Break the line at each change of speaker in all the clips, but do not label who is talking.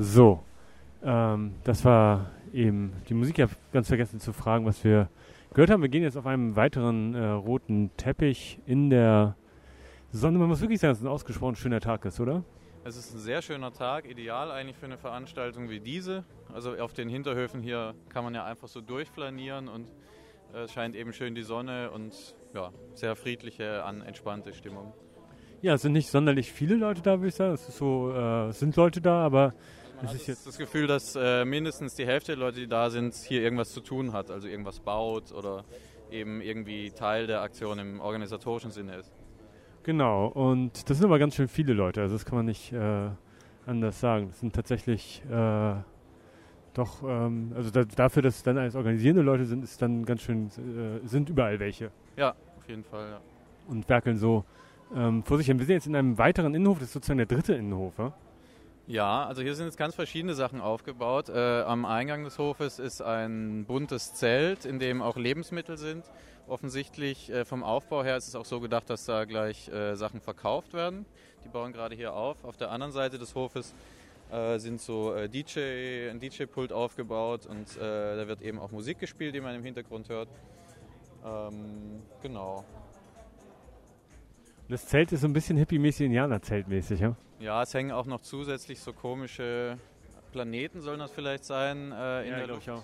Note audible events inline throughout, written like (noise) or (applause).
So, ähm, das war eben die Musik. Ich habe ganz vergessen zu fragen, was wir gehört haben. Wir gehen jetzt auf einem weiteren äh, roten Teppich in der Sonne. Man muss wirklich sagen, dass es ein ausgesprochen schöner Tag ist, oder?
Es ist ein sehr schöner Tag, ideal eigentlich für eine Veranstaltung wie diese. Also auf den Hinterhöfen hier kann man ja einfach so durchflanieren und äh, es scheint eben schön die Sonne und ja, sehr friedliche, an, entspannte Stimmung.
Ja, es sind nicht sonderlich viele Leute da, würde ich sagen. Es ist so, äh, es sind Leute da, aber
man es ist jetzt das Gefühl, dass äh, mindestens die Hälfte der Leute, die da sind, hier irgendwas zu tun hat, also irgendwas baut oder eben irgendwie Teil der Aktion im organisatorischen Sinne ist.
Genau, und das sind aber ganz schön viele Leute, also das kann man nicht äh, anders sagen. Das sind tatsächlich äh, doch, ähm, also da, dafür, dass es dann als organisierende Leute sind, ist dann ganz schön, äh, sind überall welche.
Ja, auf jeden Fall, ja.
Und werkeln so ähm, vor sich hin. Wir sind jetzt in einem weiteren Innenhof, das ist sozusagen der dritte Innenhof, ja?
Ja, also hier sind jetzt ganz verschiedene Sachen aufgebaut. Äh, am Eingang des Hofes ist ein buntes Zelt, in dem auch Lebensmittel sind. Offensichtlich äh, vom Aufbau her ist es auch so gedacht, dass da gleich äh, Sachen verkauft werden. Die bauen gerade hier auf. Auf der anderen Seite des Hofes äh, sind so äh, DJ, ein DJ-Pult aufgebaut und äh, da wird eben auch Musik gespielt, die man im Hintergrund hört. Ähm, genau.
Das Zelt ist so ein bisschen hippie-mäßig, Indianer-Zeltmäßig, ja?
Ja, es hängen auch noch zusätzlich so komische Planeten, sollen das vielleicht sein, äh, in ja, der Luft, auch.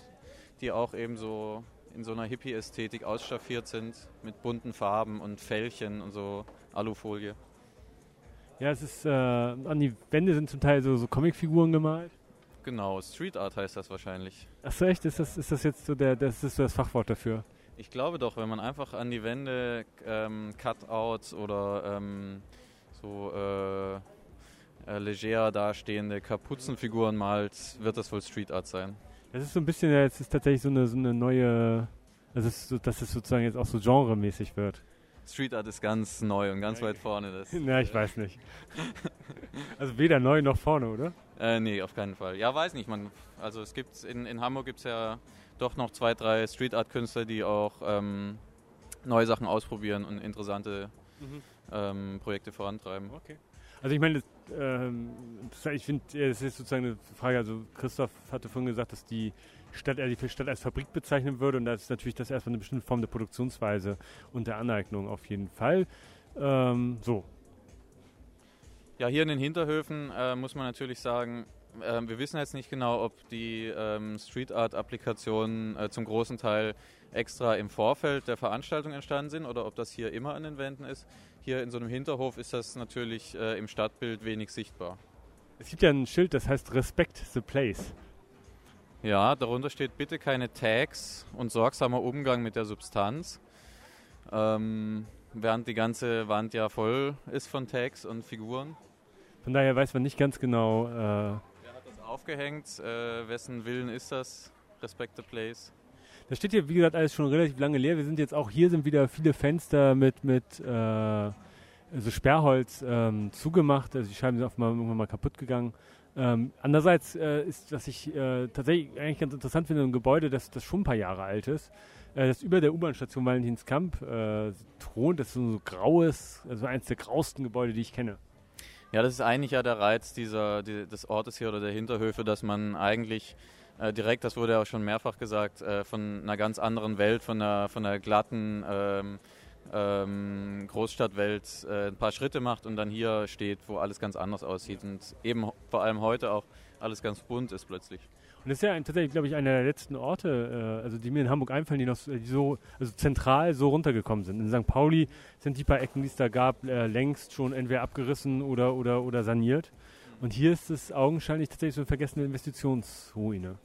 die auch eben so in so einer Hippie-Ästhetik ausstaffiert sind, mit bunten Farben und Fällchen und so Alufolie.
Ja, es ist, äh, an die Wände sind zum Teil so, so Comicfiguren gemalt.
Genau, Street Art heißt das wahrscheinlich.
Achso, echt? Ist das, ist das jetzt so der, das ist so das Fachwort dafür?
Ich glaube doch, wenn man einfach an die Wände ähm, Cutouts oder ähm, so äh, äh, leger dastehende Kapuzenfiguren malt, wird das wohl Street Art sein.
Das ist so ein bisschen, jetzt ist tatsächlich so eine, so eine neue, also so, dass es sozusagen jetzt auch so genremäßig wird.
Street Art ist ganz neu und ganz ja, weit vorne. Das, (laughs)
ja, ich weiß nicht. (laughs) also weder neu noch vorne, oder?
Äh, nee, auf keinen Fall. Ja, weiß nicht. Man, also es gibt in, in Hamburg gibt es ja doch noch zwei, drei Street Art Künstler, die auch ähm, neue Sachen ausprobieren und interessante mhm. ähm, Projekte vorantreiben.
Okay. Also ich meine, ähm, ich finde, es ist sozusagen eine Frage, also Christoph hatte vorhin gesagt, dass die Stadt, er die Stadt als Fabrik bezeichnen würde und da ist natürlich das erstmal eine bestimmte Form der Produktionsweise und der Aneignung auf jeden Fall. Ähm, so.
Ja, hier in den Hinterhöfen äh, muss man natürlich sagen, ähm, wir wissen jetzt nicht genau, ob die ähm, Street Art Applikationen äh, zum großen Teil extra im Vorfeld der Veranstaltung entstanden sind oder ob das hier immer an den Wänden ist. Hier in so einem Hinterhof ist das natürlich äh, im Stadtbild wenig sichtbar.
Es gibt ja ein Schild, das heißt Respect the Place.
Ja, darunter steht bitte keine Tags und sorgsamer Umgang mit der Substanz. Ähm, während die ganze Wand ja voll ist von Tags und Figuren.
Von daher weiß man nicht ganz genau,
äh, aufgehängt. Äh, wessen Willen ist das? Respect the place.
Da steht hier, wie gesagt, alles schon relativ lange leer. Wir sind jetzt auch hier, sind wieder viele Fenster mit, mit äh, so Sperrholz ähm, zugemacht. Also die Scheiben sind mal, irgendwann mal kaputt gegangen. Ähm, andererseits äh, ist, was ich äh, tatsächlich eigentlich ganz interessant finde, ein Gebäude, das, das schon ein paar Jahre alt ist, äh, das über der U-Bahn-Station Valentinskamp äh, thront. Das ist so ein graues, also eines der grausten Gebäude, die ich kenne.
Ja, das ist eigentlich ja der Reiz dieser, die, des Ortes hier oder der Hinterhöfe, dass man eigentlich äh, direkt, das wurde ja auch schon mehrfach gesagt, äh, von einer ganz anderen Welt, von einer, von einer glatten ähm, ähm, Großstadtwelt äh, ein paar Schritte macht und dann hier steht, wo alles ganz anders aussieht und eben vor allem heute auch alles ganz bunt ist plötzlich.
Und das ist ja ein, tatsächlich, glaube ich, einer der letzten Orte, äh, also die mir in Hamburg einfallen, die noch die so also zentral so runtergekommen sind. In St. Pauli sind die paar Ecken, die es da gab, äh, längst schon entweder abgerissen oder, oder, oder saniert. Und hier ist es augenscheinlich tatsächlich so eine vergessene Investitionsruine.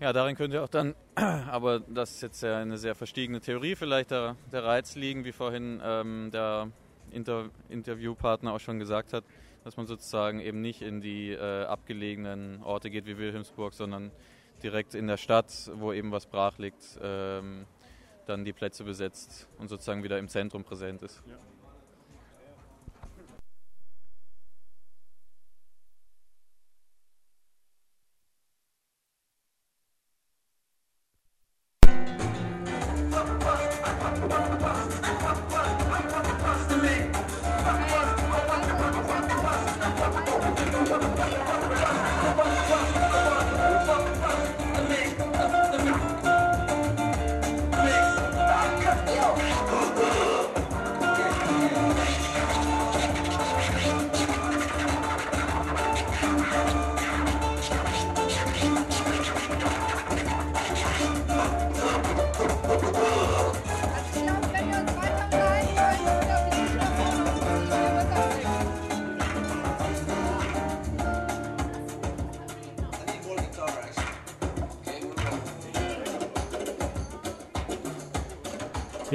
Ja, darin könnte auch dann, (clears throat) aber das ist jetzt ja eine sehr verstiegene Theorie, vielleicht der, der Reiz liegen, wie vorhin ähm, der Inter Interviewpartner auch schon gesagt hat, dass man sozusagen eben nicht in die äh, abgelegenen Orte geht wie Wilhelmsburg, sondern direkt in der Stadt, wo eben was brach liegt, ähm, dann die Plätze besetzt und sozusagen wieder im Zentrum präsent ist. Ja.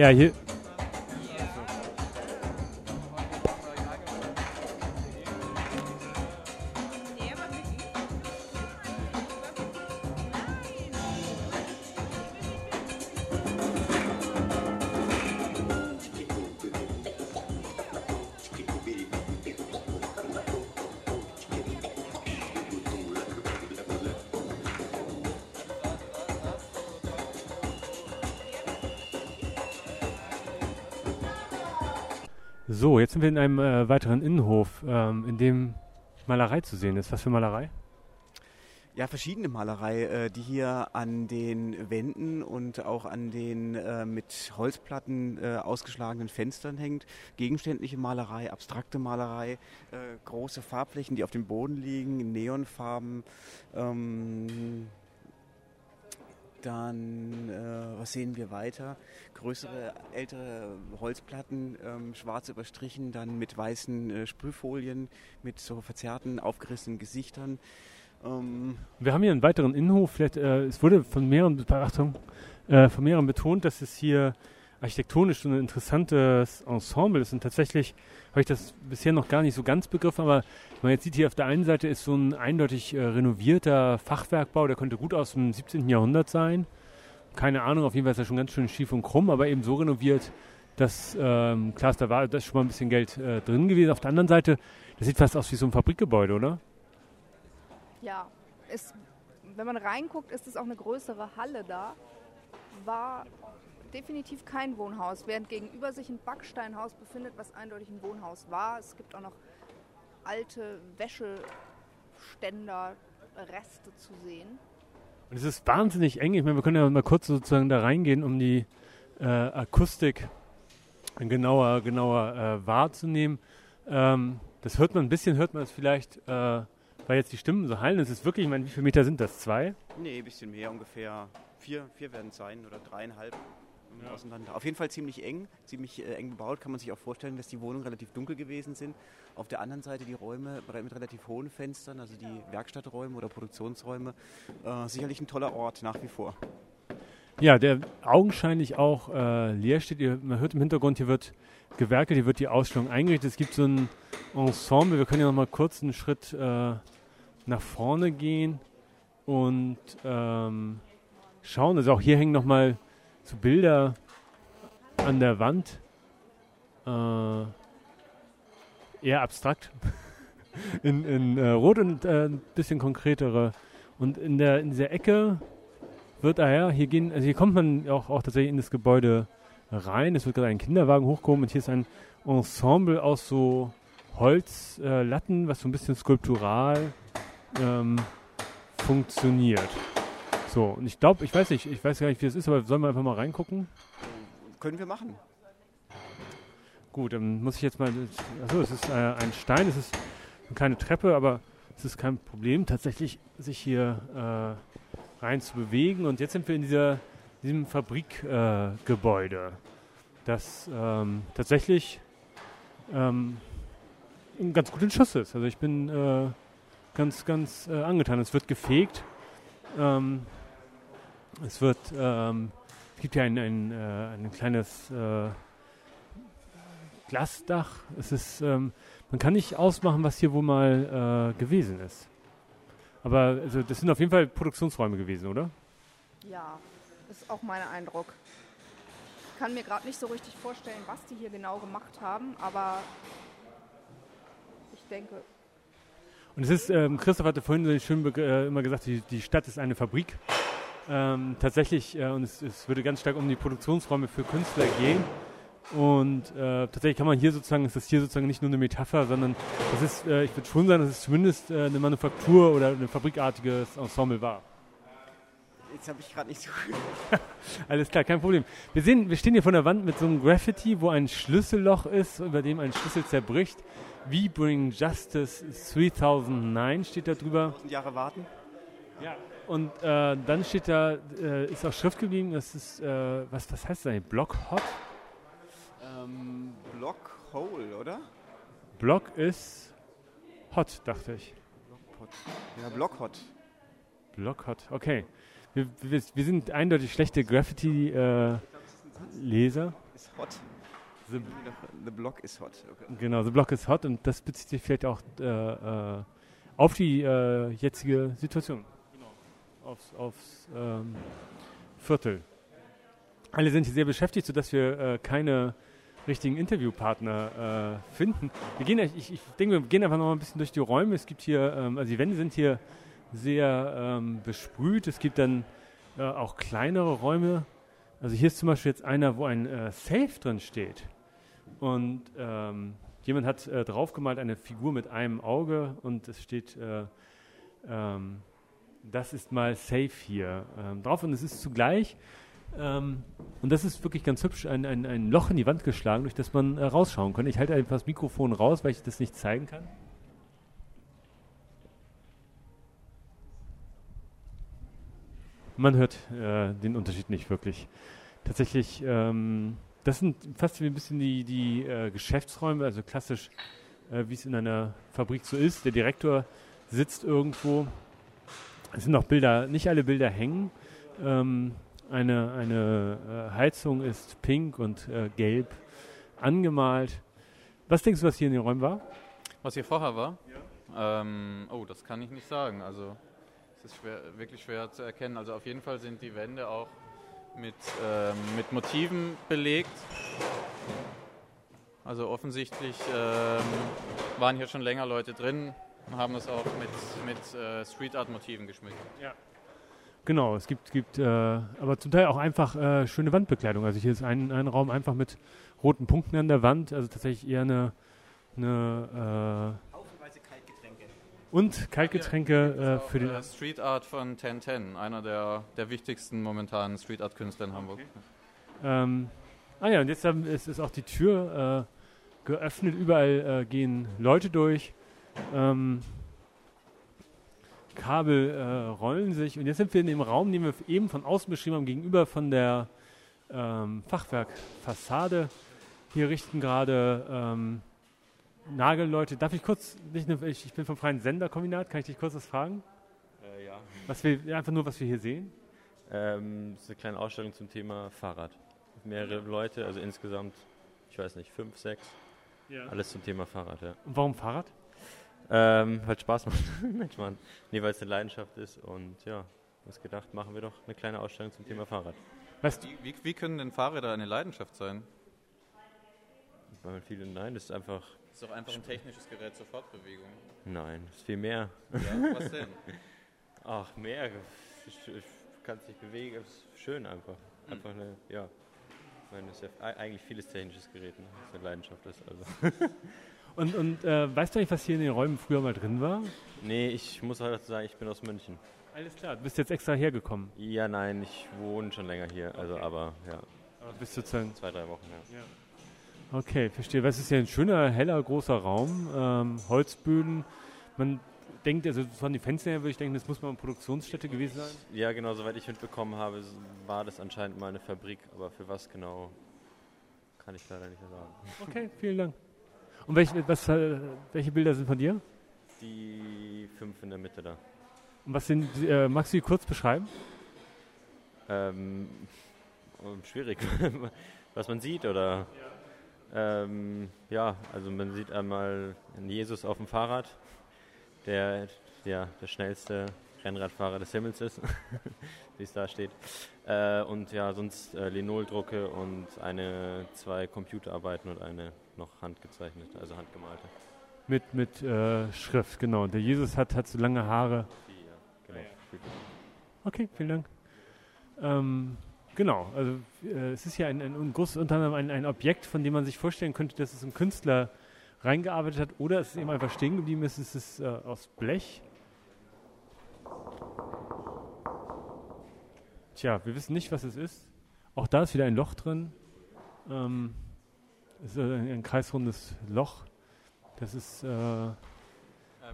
Ja, hier. Sind wir in einem äh, weiteren Innenhof, ähm, in dem Malerei zu sehen ist. Was für Malerei?
Ja, verschiedene Malerei, äh, die hier an den Wänden und auch an den äh, mit Holzplatten äh, ausgeschlagenen Fenstern hängt. Gegenständliche Malerei, abstrakte Malerei, äh, große Farbflächen, die auf dem Boden liegen, Neonfarben. Ähm, dann, äh, was sehen wir weiter? Größere, ältere Holzplatten, ähm, schwarz überstrichen, dann mit weißen äh, Sprühfolien, mit so verzerrten, aufgerissenen Gesichtern.
Ähm wir haben hier einen weiteren Innenhof. Vielleicht, äh, es wurde von mehreren, Achtung, äh, von mehreren betont, dass es hier architektonisch so ein interessantes Ensemble ist. Und tatsächlich habe ich das bisher noch gar nicht so ganz begriffen, aber man jetzt sieht hier auf der einen Seite ist so ein eindeutig äh, renovierter Fachwerkbau, der könnte gut aus dem 17. Jahrhundert sein. Keine Ahnung, auf jeden Fall ist er schon ganz schön schief und krumm, aber eben so renoviert, dass, ähm, klar, da war das schon mal ein bisschen Geld äh, drin gewesen. Auf der anderen Seite, das sieht fast aus wie so ein Fabrikgebäude, oder?
Ja, es, wenn man reinguckt, ist es auch eine größere Halle da. War definitiv kein Wohnhaus, während gegenüber sich ein Backsteinhaus befindet, was eindeutig ein Wohnhaus war. Es gibt auch noch alte Wäscheständer, Reste zu sehen.
Und es ist wahnsinnig eng. Ich meine, wir können ja mal kurz sozusagen da reingehen, um die äh, Akustik genauer, genauer äh, wahrzunehmen. Ähm, das hört man ein bisschen, hört man es vielleicht, äh, weil jetzt die Stimmen so hallen. Es ist wirklich, ich meine, wie viele Meter sind das? Zwei?
Nee, ein bisschen mehr, ungefähr vier, vier werden es sein oder dreieinhalb ja. auseinander. Auf jeden Fall ziemlich eng, ziemlich äh, eng gebaut. Kann man sich auch vorstellen, dass die Wohnungen relativ dunkel gewesen sind. Auf der anderen Seite die Räume mit relativ hohen Fenstern, also die Werkstatträume oder Produktionsräume. Äh, sicherlich ein toller Ort nach wie vor.
Ja, der augenscheinlich auch äh, leer steht. Ihr, man hört im Hintergrund, hier wird gewerkelt, hier wird die Ausstellung eingerichtet. Es gibt so ein Ensemble. Wir können ja noch mal kurz einen Schritt äh, nach vorne gehen und ähm, schauen. Also auch hier hängen noch mal so Bilder an der Wand. Äh, eher abstrakt. (laughs) in, in äh, Rot und äh, ein bisschen konkretere. Und in der in dieser Ecke wird daher, hier gehen, also hier kommt man auch, auch tatsächlich in das Gebäude rein. Es wird gerade ein Kinderwagen hochgehoben und hier ist ein Ensemble aus so Holzlatten, äh, was so ein bisschen skulptural ähm, funktioniert. So, und ich glaube, ich weiß nicht, ich weiß gar nicht, wie es ist, aber sollen wir einfach mal reingucken?
Können wir machen.
Gut, dann muss ich jetzt mal. Achso, es ist äh, ein Stein, es ist eine kleine Treppe, aber es ist kein Problem, tatsächlich sich hier äh, rein zu bewegen. Und jetzt sind wir in dieser, diesem Fabrikgebäude, äh, das ähm, tatsächlich ähm, ganz gut in Schuss ist. Also ich bin äh, ganz, ganz äh, angetan. Es wird gefegt. Ähm, es wird, ähm, es gibt ja ein, ein, äh, ein kleines äh, Glasdach. Es ist, ähm, man kann nicht ausmachen, was hier wohl mal äh, gewesen ist. Aber also, das sind auf jeden Fall Produktionsräume gewesen, oder?
Ja, das ist auch mein Eindruck. Ich kann mir gerade nicht so richtig vorstellen, was die hier genau gemacht haben, aber ich denke.
Und es ist, ähm, Christoph hatte vorhin so schön äh, immer gesagt, die, die Stadt ist eine Fabrik. Ähm, tatsächlich, äh, und es, es, würde ganz stark um die Produktionsräume für Künstler gehen. Und äh, tatsächlich kann man hier sozusagen, ist das hier sozusagen nicht nur eine Metapher, sondern das ist, äh, ich würde schon sagen, dass es zumindest äh, eine Manufaktur oder ein fabrikartiges Ensemble war.
Jetzt habe ich gerade nicht so. (laughs)
Alles klar, kein Problem. Wir, sehen, wir stehen hier vor der Wand mit so einem Graffiti, wo ein Schlüsselloch ist, über dem ein Schlüssel zerbricht. We Bring Justice 3009 steht da drüber.
Jahre warten?
Ja, und äh, dann steht da, äh, ist auch Schrift geblieben, das ist, äh, was, was heißt das eigentlich? Block Hot?
Ähm, Block Hole, oder?
Block ist Hot, dachte ich.
Block Ja, Block Hot.
Block Hot, okay. Wir, wir, wir sind eindeutig schlechte Graffiti-Leser.
Is hot.
The,
the Block is hot. Okay.
Genau, The Block is hot und das bezieht sich vielleicht auch äh, äh, auf die äh, jetzige Situation. Aufs, aufs ähm, Viertel. Alle sind hier sehr beschäftigt, sodass wir äh, keine richtigen Interviewpartner äh, finden. Wir gehen, ich, ich denke, wir gehen einfach noch mal ein bisschen durch die Räume. Es gibt hier, ähm, also die Wände sind hier sehr ähm, besprüht. Es gibt dann äh, auch kleinere Räume. Also hier ist zum Beispiel jetzt einer, wo ein äh, Safe drin steht. Und ähm, jemand hat äh, draufgemalt eine Figur mit einem Auge und es steht, äh, ähm, das ist mal Safe hier ähm, drauf. Und es ist zugleich ähm, und das ist wirklich ganz hübsch, ein, ein, ein Loch in die Wand geschlagen, durch das man äh, rausschauen kann. Ich halte einfach das Mikrofon raus, weil ich das nicht zeigen kann. Man hört äh, den Unterschied nicht wirklich. Tatsächlich, ähm, das sind fast wie ein bisschen die, die äh, Geschäftsräume, also klassisch, äh, wie es in einer Fabrik so ist. Der Direktor sitzt irgendwo. Es sind auch Bilder, nicht alle Bilder hängen. Ähm, eine, eine äh, Heizung ist pink und äh, gelb angemalt. Was denkst du, was hier in den Räumen war?
Was hier vorher war? Ja. Ähm, oh, das kann ich nicht sagen. Also es ist schwer, wirklich schwer zu erkennen. Also auf jeden Fall sind die Wände auch mit, ähm, mit Motiven belegt. Also offensichtlich ähm, waren hier schon länger Leute drin und haben das auch mit, mit äh, Street Art Motiven geschmückt.
Ja. Genau, es gibt, gibt äh, aber zum Teil auch einfach äh, schöne Wandbekleidung. Also hier ist ein, ein Raum einfach mit roten Punkten an der Wand, also tatsächlich eher eine, eine äh, Kaltgetränke. Und Kaltgetränke äh, für den.
Äh, Street Art von 1010, einer der, der wichtigsten momentanen Street Art Künstler in Hamburg. Okay.
Ähm, ah ja, und jetzt haben, ist, ist auch die Tür äh, geöffnet, überall gehen Leute durch. Ähm, Kabel äh, rollen sich. Und jetzt sind wir in dem Raum, den wir eben von außen beschrieben haben, gegenüber von der ähm, Fachwerkfassade. Hier richten gerade ähm, Nagelleute. Darf ich kurz, nicht nur, ich, ich bin vom Freien Senderkombinat, kann ich dich kurz was fragen?
Äh, ja.
Was wir, einfach nur, was wir hier sehen?
Ähm, das ist eine kleine Ausstellung zum Thema Fahrrad. Mehrere Leute, also insgesamt, ich weiß nicht, fünf, sechs. Ja. Alles zum Thema Fahrrad, ja.
Und warum Fahrrad?
Ähm, weil es Spaß macht. (laughs) Mensch, Mann. Nee, weil es eine Leidenschaft ist und ja, was gedacht, machen wir doch eine kleine Ausstellung zum Thema Fahrrad.
Weißt du, wie, wie können denn Fahrräder eine Leidenschaft sein?
Weil viele, nein, das ist einfach.
Das ist doch einfach ein technisches Gerät zur Fortbewegung.
Nein, das ist viel mehr.
Ja, was denn? (laughs)
Ach, mehr. Ich, ich kann sich bewegen, es ist schön einfach. Hm. Einfach eine, ja. Ich meine, das ist ja eigentlich vieles technisches Gerät, ne? das eine Leidenschaft ist. Also. (laughs)
Und, und äh, weißt du eigentlich, was hier in den Räumen früher mal drin war?
Nee, ich muss halt sagen, ich bin aus München.
Alles klar, du bist jetzt extra hergekommen?
Ja, nein, ich wohne schon länger hier, also okay. aber ja.
Aber bist du sozusagen...
Zwei, drei Wochen, ja.
ja. Okay, verstehe. Was ist ja ein schöner, heller, großer Raum, ähm, Holzböden. Man denkt, also von den Fenstern her würde ich denken, das muss mal eine Produktionsstätte gewesen sein.
Ja, genau, soweit ich mitbekommen habe, war das anscheinend mal eine Fabrik, aber für was genau, kann ich leider nicht mehr sagen.
Okay, vielen Dank. Und welche, was, äh, welche Bilder sind von dir?
Die fünf in der Mitte da.
Und was sind, äh, magst du die kurz beschreiben?
Ähm, schwierig. (laughs) was man sieht oder? Ja. Ähm, ja, also man sieht einmal Jesus auf dem Fahrrad, der ja, der schnellste Rennradfahrer des Himmels ist, (laughs) wie es da steht. Äh, und ja, sonst äh, Linoldrucke und eine, zwei Computerarbeiten und eine noch handgezeichnete, also handgemalte.
Mit, mit äh, Schrift, genau. Der Jesus hat, hat so lange Haare.
Ja, genau.
Okay, vielen Dank. Ähm, genau, also äh, es ist ja ein, ein, ein großes unter anderem ein, ein Objekt, von dem man sich vorstellen könnte, dass es ein Künstler reingearbeitet hat oder es ist eben einfach stehen geblieben ist. Es ist äh, aus Blech. Tja, wir wissen nicht, was es ist. Auch da ist wieder ein Loch drin. Ähm, ist ein, ein kreisrundes Loch. Das ist äh, ähm,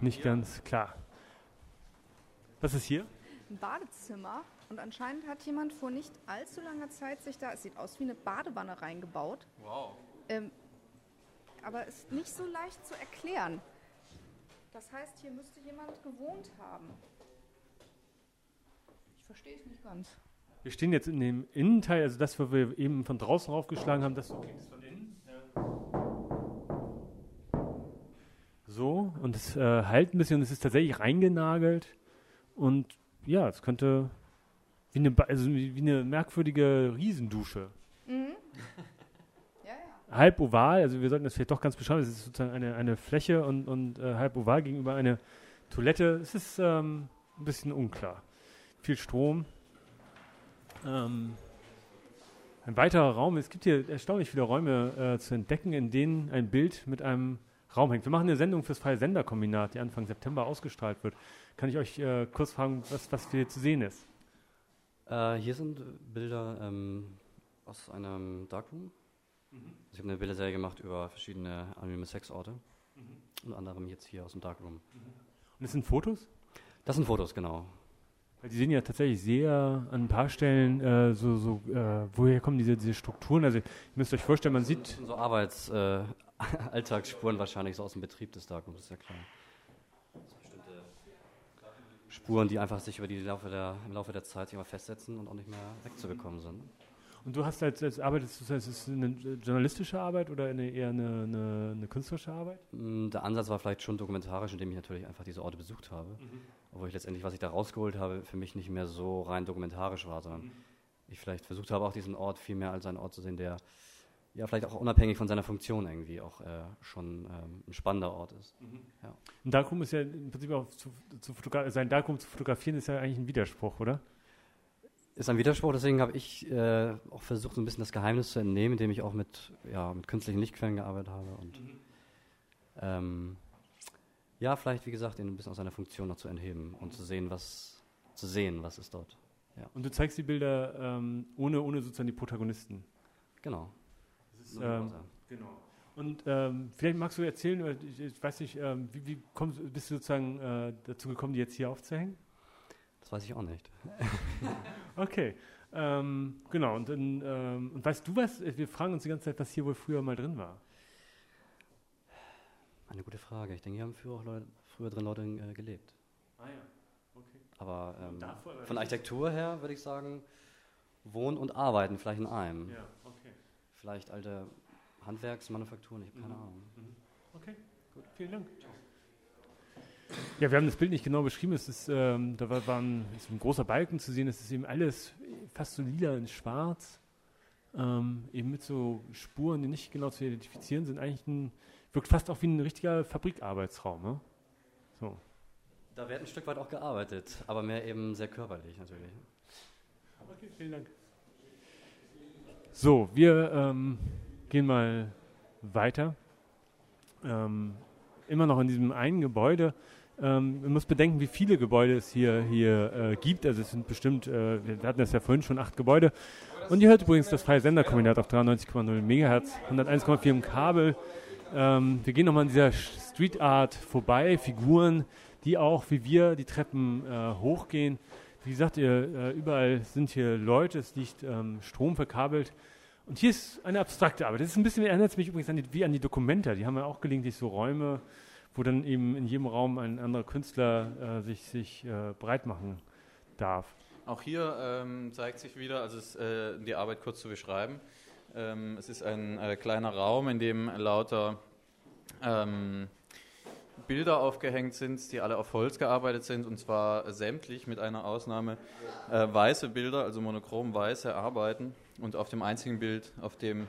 nicht ganz klar. Was ist hier?
Ein Badezimmer. Und anscheinend hat jemand vor nicht allzu langer Zeit sich da, es sieht aus wie eine Badewanne reingebaut.
Wow.
Ähm, aber ist nicht so leicht zu erklären. Das heißt, hier müsste jemand gewohnt haben. Ich verstehe es nicht ganz.
Wir stehen jetzt in dem Innenteil, also das, wo wir eben von draußen raufgeschlagen haben, das okay, ist von innen. So, und es äh, halt ein bisschen und es ist tatsächlich reingenagelt. Und ja, es könnte wie eine, also wie eine merkwürdige Riesendusche.
Mhm. (laughs) Ja, ja.
halb oval, also wir sollten das vielleicht doch ganz beschreiben, es ist sozusagen eine, eine Fläche und, und äh, halb oval gegenüber eine Toilette. Es ist ähm, ein bisschen unklar. Viel Strom. Ähm, ein weiterer Raum, es gibt hier erstaunlich viele Räume äh, zu entdecken, in denen ein Bild mit einem Raum hängt. Wir machen eine Sendung fürs Freie Senderkombinat, die Anfang September ausgestrahlt wird. Kann ich euch äh, kurz fragen, was, was hier zu sehen ist?
Äh, hier sind Bilder ähm, aus einem Darkroom. Ich habe eine Bilderserie gemacht über verschiedene anonyme Sexorte. Unter anderem jetzt hier aus dem Darkroom.
Und es sind Fotos?
Das sind Fotos, genau.
Weil die sehen ja tatsächlich sehr an ein paar Stellen äh, so, so äh, woher kommen diese, diese Strukturen? Also ihr müsst euch vorstellen, man
Das
sieht,
sind so Arbeits-, äh, (laughs) Alltagsspuren wahrscheinlich so aus dem Betrieb des Darkrooms, ist ja klar. Bestimmte Spuren, die einfach sich über die Laufe der, im Laufe der Zeit immer festsetzen und auch nicht mehr wegzubekommen sind.
und du hast als, als arbeitest du, ist es eine journalistische Arbeit oder eine, eher eine, eine, eine künstlerische Arbeit?
Mm, Der Ansatz war vielleicht schon dokumentarisch, indem ich natürlich einfach diese Orte besucht habe. Obwohl ich letztendlich, was ich da rausgeholt habe, für mich nicht mehr so rein dokumentarisch war, sondern ich vielleicht versucht habe, auch diesen Ort viel mehr als einen Ort zu sehen, der ja vielleicht auch unabhängig von seiner Funktion irgendwie auch äh, schon ähm, ein spannender Ort ist.
Ein Darkroom ist ja im Prinzip auch zu, zu fotogra- sein Darkroom zu fotografieren ist ja eigentlich ein Widerspruch, oder?
Ist ein Widerspruch, deswegen habe ich äh, auch versucht, so ein bisschen das Geheimnis zu entnehmen, indem ich auch mit, ja, mit künstlichen Lichtquellen gearbeitet habe und ähm, ja, vielleicht, wie gesagt, ihn ein bisschen aus seiner Funktion noch zu entheben und zu sehen, was zu sehen, was ist dort.
Und du zeigst die Bilder ähm, ohne, ohne sozusagen die Protagonisten.
Genau.
Ähm, Genau. Und ähm, vielleicht magst du erzählen, ich, ich weiß nicht, ähm, wie, wie kommst, bist du sozusagen äh, dazu gekommen, die jetzt hier aufzuhängen?
Das weiß ich auch nicht. (laughs)
Okay. Ähm, genau, und, dann, ähm, und weißt du was? Wir fragen uns die ganze Zeit, was hier wohl früher mal drin war.
Eine gute Frage. Ich denke, hier haben früher, auch Leute, früher drin Leute äh, gelebt.
Ah ja, okay.
Aber ähm, von Architektur her würde ich sagen, Wohnen und Arbeiten vielleicht in einem.
Ja.
Vielleicht alte Handwerksmanufakturen, ich habe keine
Mhm.
Ahnung.
Okay, gut, vielen Dank. Ja, wir haben das Bild nicht genau beschrieben. Es ist, ähm, da war, war ein, ist ein großer Balken zu sehen. Es ist eben alles fast so lila in schwarz. Ähm, eben mit so Spuren, die nicht genau zu identifizieren sind. Eigentlich ein, wirkt fast auch wie ein richtiger Fabrikarbeitsraum. Ne? So.
Da wird ein Stück weit auch gearbeitet, aber mehr eben sehr körperlich natürlich.
Okay, vielen Dank. So, wir ähm, gehen mal weiter. Ähm, immer noch in diesem einen Gebäude. Ähm, man muss bedenken, wie viele Gebäude es hier, hier äh, gibt. Also es sind bestimmt, äh, wir hatten das ja vorhin schon, acht Gebäude. Und ihr hört übrigens das freie Senderkombinat auf 93,0 MHz, 101,4 im Kabel. Ähm, wir gehen nochmal an dieser Street Art vorbei, Figuren, die auch wie wir die Treppen äh, hochgehen. Wie gesagt, ihr, äh, überall sind hier Leute, es liegt ähm, Strom verkabelt. Und hier ist eine abstrakte Arbeit. Das ist ein bisschen, erinnert mich übrigens an die, wie an die Dokumenta. Die haben ja auch gelegentlich so Räume, wo dann eben in jedem Raum ein anderer Künstler äh, sich, sich äh, breit machen darf.
Auch hier ähm, zeigt sich wieder, also es, äh, die Arbeit kurz zu beschreiben. Ähm, es ist ein äh, kleiner Raum, in dem lauter ähm, Bilder aufgehängt sind, die alle auf Holz gearbeitet sind, und zwar sämtlich mit einer Ausnahme äh, weiße Bilder, also monochrom weiße Arbeiten. Und auf dem einzigen Bild, auf dem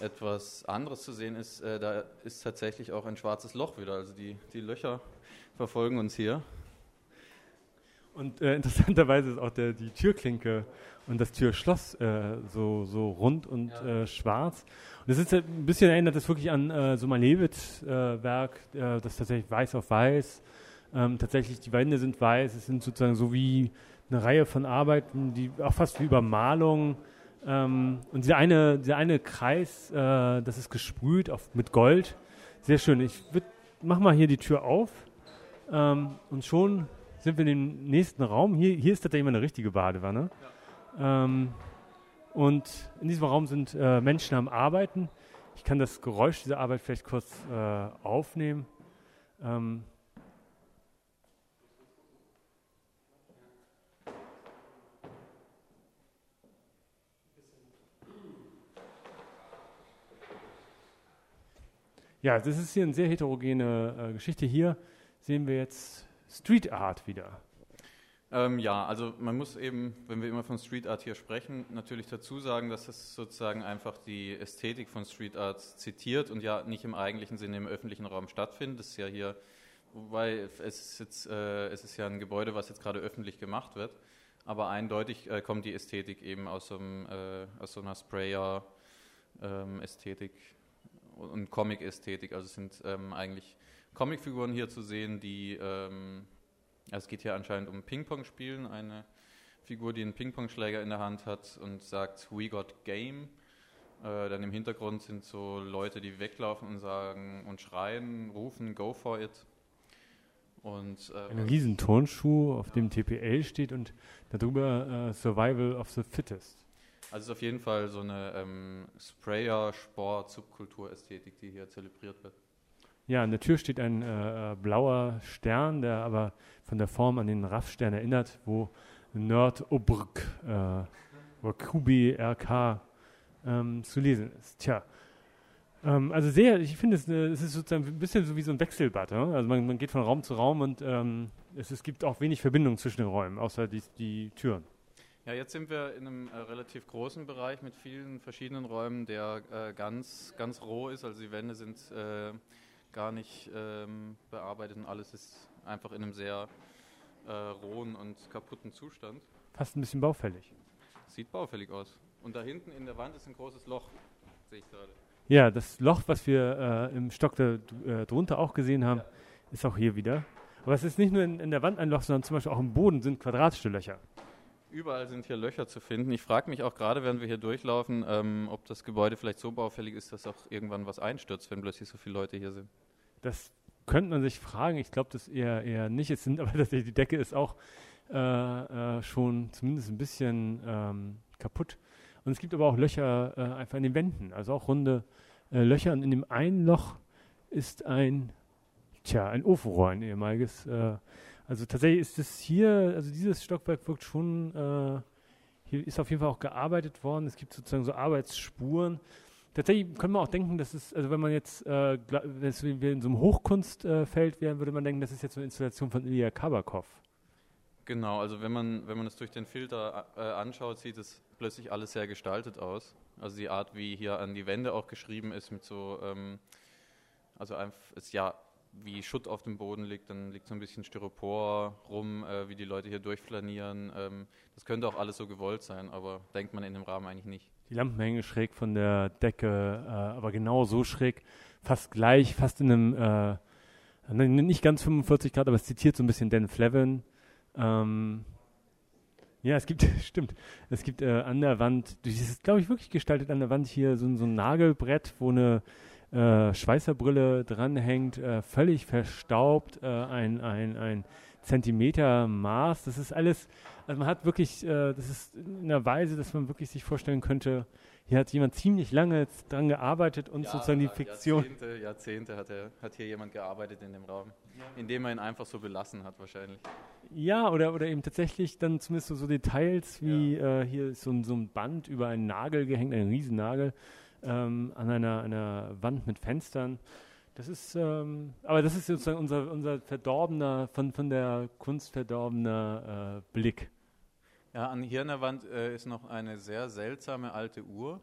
etwas anderes zu sehen ist, äh, da ist tatsächlich auch ein schwarzes Loch wieder. Also die, die Löcher verfolgen uns hier.
Und äh, interessanterweise ist auch der, die Türklinke und das Türschloss äh, so, so rund und äh, schwarz. Und das ist halt ein bisschen erinnert das wirklich an äh, so Malevich äh, Werk, äh, das tatsächlich weiß auf weiß. Ähm, tatsächlich die Wände sind weiß. Es sind sozusagen so wie eine Reihe von Arbeiten, die auch fast wie Übermalung. Ähm, und dieser eine, dieser eine Kreis, äh, das ist gesprüht auf, mit Gold. Sehr schön. Ich würd, mach mal hier die Tür auf. Ähm, und schon sind wir in dem nächsten Raum. Hier, hier ist tatsächlich mal eine richtige Badewanne. Ähm, und in diesem Raum sind äh, Menschen am Arbeiten. Ich kann das Geräusch dieser Arbeit vielleicht kurz äh, aufnehmen. Ähm ja, das ist hier eine sehr heterogene äh, Geschichte. Hier sehen wir jetzt Street Art wieder.
Ähm, ja, also man muss eben, wenn wir immer von Street Art hier sprechen, natürlich dazu sagen, dass es sozusagen einfach die Ästhetik von Street Art zitiert und ja nicht im eigentlichen Sinne im öffentlichen Raum stattfindet. Das ist ja hier, wobei es ist, jetzt, äh, es ist ja ein Gebäude, was jetzt gerade öffentlich gemacht wird, aber eindeutig äh, kommt die Ästhetik eben aus so, einem, äh, aus so einer Sprayer-Ästhetik ähm, und Comic-Ästhetik. Also es sind ähm, eigentlich Comicfiguren hier zu sehen, die ähm, es geht hier anscheinend um Ping-Pong-Spielen. Eine Figur, die einen Ping-Pong-Schläger in der Hand hat und sagt, We got game. Äh, dann im Hintergrund sind so Leute, die weglaufen und sagen und schreien, rufen, go for it.
Und, äh, Ein riesen Turnschuh, auf ja. dem TPL steht und darüber äh, Survival of the Fittest.
Also es ist auf jeden Fall so eine ähm, Sprayer-Sport-Subkultur-Ästhetik, die hier zelebriert wird.
Ja, an der Tür steht ein äh, äh, blauer Stern, der aber von der Form an den RAF-Stern erinnert, wo Nerd Obrk, äh, oder QBRK ähm, zu lesen ist. Tja, ähm, also sehr, ich finde, es, es, ist sozusagen ein bisschen so wie so ein Wechselbad. Ne? Also man, man, geht von Raum zu Raum und ähm, es, es, gibt auch wenig Verbindung zwischen den Räumen, außer die, die Türen.
Ja, jetzt sind wir in einem äh, relativ großen Bereich mit vielen verschiedenen Räumen, der äh, ganz, ganz roh ist. Also die Wände sind äh, gar nicht ähm, bearbeitet und alles ist einfach in einem sehr äh, rohen und kaputten Zustand.
Fast ein bisschen baufällig.
Sieht baufällig aus. Und da hinten in der Wand ist ein großes Loch, sehe ich gerade.
Ja, das Loch, was wir äh, im Stock da, äh, drunter auch gesehen haben, ja. ist auch hier wieder. Aber es ist nicht nur in, in, der Wand ein Loch, sondern zum Beispiel auch im Boden sind quadratische Löcher.
Überall sind hier Löcher zu finden. Ich frage mich auch gerade, während wir hier durchlaufen, ähm, ob das Gebäude vielleicht so baufällig ist, dass auch irgendwann was einstürzt, wenn plötzlich so viele Leute hier sind.
Das könnte man sich fragen. Ich glaube, das eher, eher nicht. Es sind (laughs) aber tatsächlich, die Decke ist auch äh, äh, schon zumindest ein bisschen ähm, kaputt. Und es gibt aber auch Löcher äh, einfach in den Wänden, also auch runde äh, Löcher. Und in dem einen Loch ist ein, tja, ein Ofenrohr, ein ehemaliges. Also tatsächlich ist es hier, also dieses Stockwerk wirkt schon, äh, hier ist auf jeden Fall auch gearbeitet worden. Es gibt sozusagen so Arbeitsspuren. Tatsächlich können wir auch denken, dass es, also wenn man jetzt, äh, wenn wir in so einem Hochkunstfeld äh, wären, würde man denken, das ist jetzt eine Installation von Ilya Kabakov.
Genau, also wenn man, wenn man es durch den Filter äh, anschaut, sieht es plötzlich alles sehr gestaltet aus. Also die Art, wie hier an die Wände auch geschrieben ist, mit so, ähm, also einfach, ist ja wie Schutt auf dem Boden liegt, dann liegt so ein bisschen Styropor rum, äh, wie die Leute hier durchflanieren. Ähm, das könnte auch alles so gewollt sein, aber denkt man in dem Rahmen eigentlich nicht.
Die Lampen hängen schräg von der Decke, äh, aber genau so schräg, fast gleich, fast in einem, äh, nicht ganz 45 Grad, aber es zitiert so ein bisschen Dan Flevin. Ähm, ja, es gibt, (laughs) stimmt, es gibt äh, an der Wand, das ist, glaube ich, wirklich gestaltet an der Wand hier so, so ein Nagelbrett, wo eine äh, Schweißerbrille dranhängt, äh, völlig verstaubt, äh, ein, ein, ein Zentimeter Maß. Das ist alles, also man hat wirklich, äh, das ist in einer Weise, dass man wirklich sich vorstellen könnte, hier hat jemand ziemlich lange dran gearbeitet und ja, sozusagen die Fiktion.
Jahrzehnte, Jahrzehnte hat, er, hat hier jemand gearbeitet in dem Raum, indem er ihn einfach so belassen hat wahrscheinlich.
Ja, oder, oder eben tatsächlich dann zumindest so, so Details wie ja. äh, hier ist so, so ein Band über einen Nagel gehängt, einen Riesennagel ähm, an einer, einer Wand mit Fenstern. Das ist, ähm, aber das ist sozusagen unser, unser verdorbener, von, von der Kunst verdorbener äh, Blick.
Ja, an, hier an der Wand äh, ist noch eine sehr seltsame alte Uhr.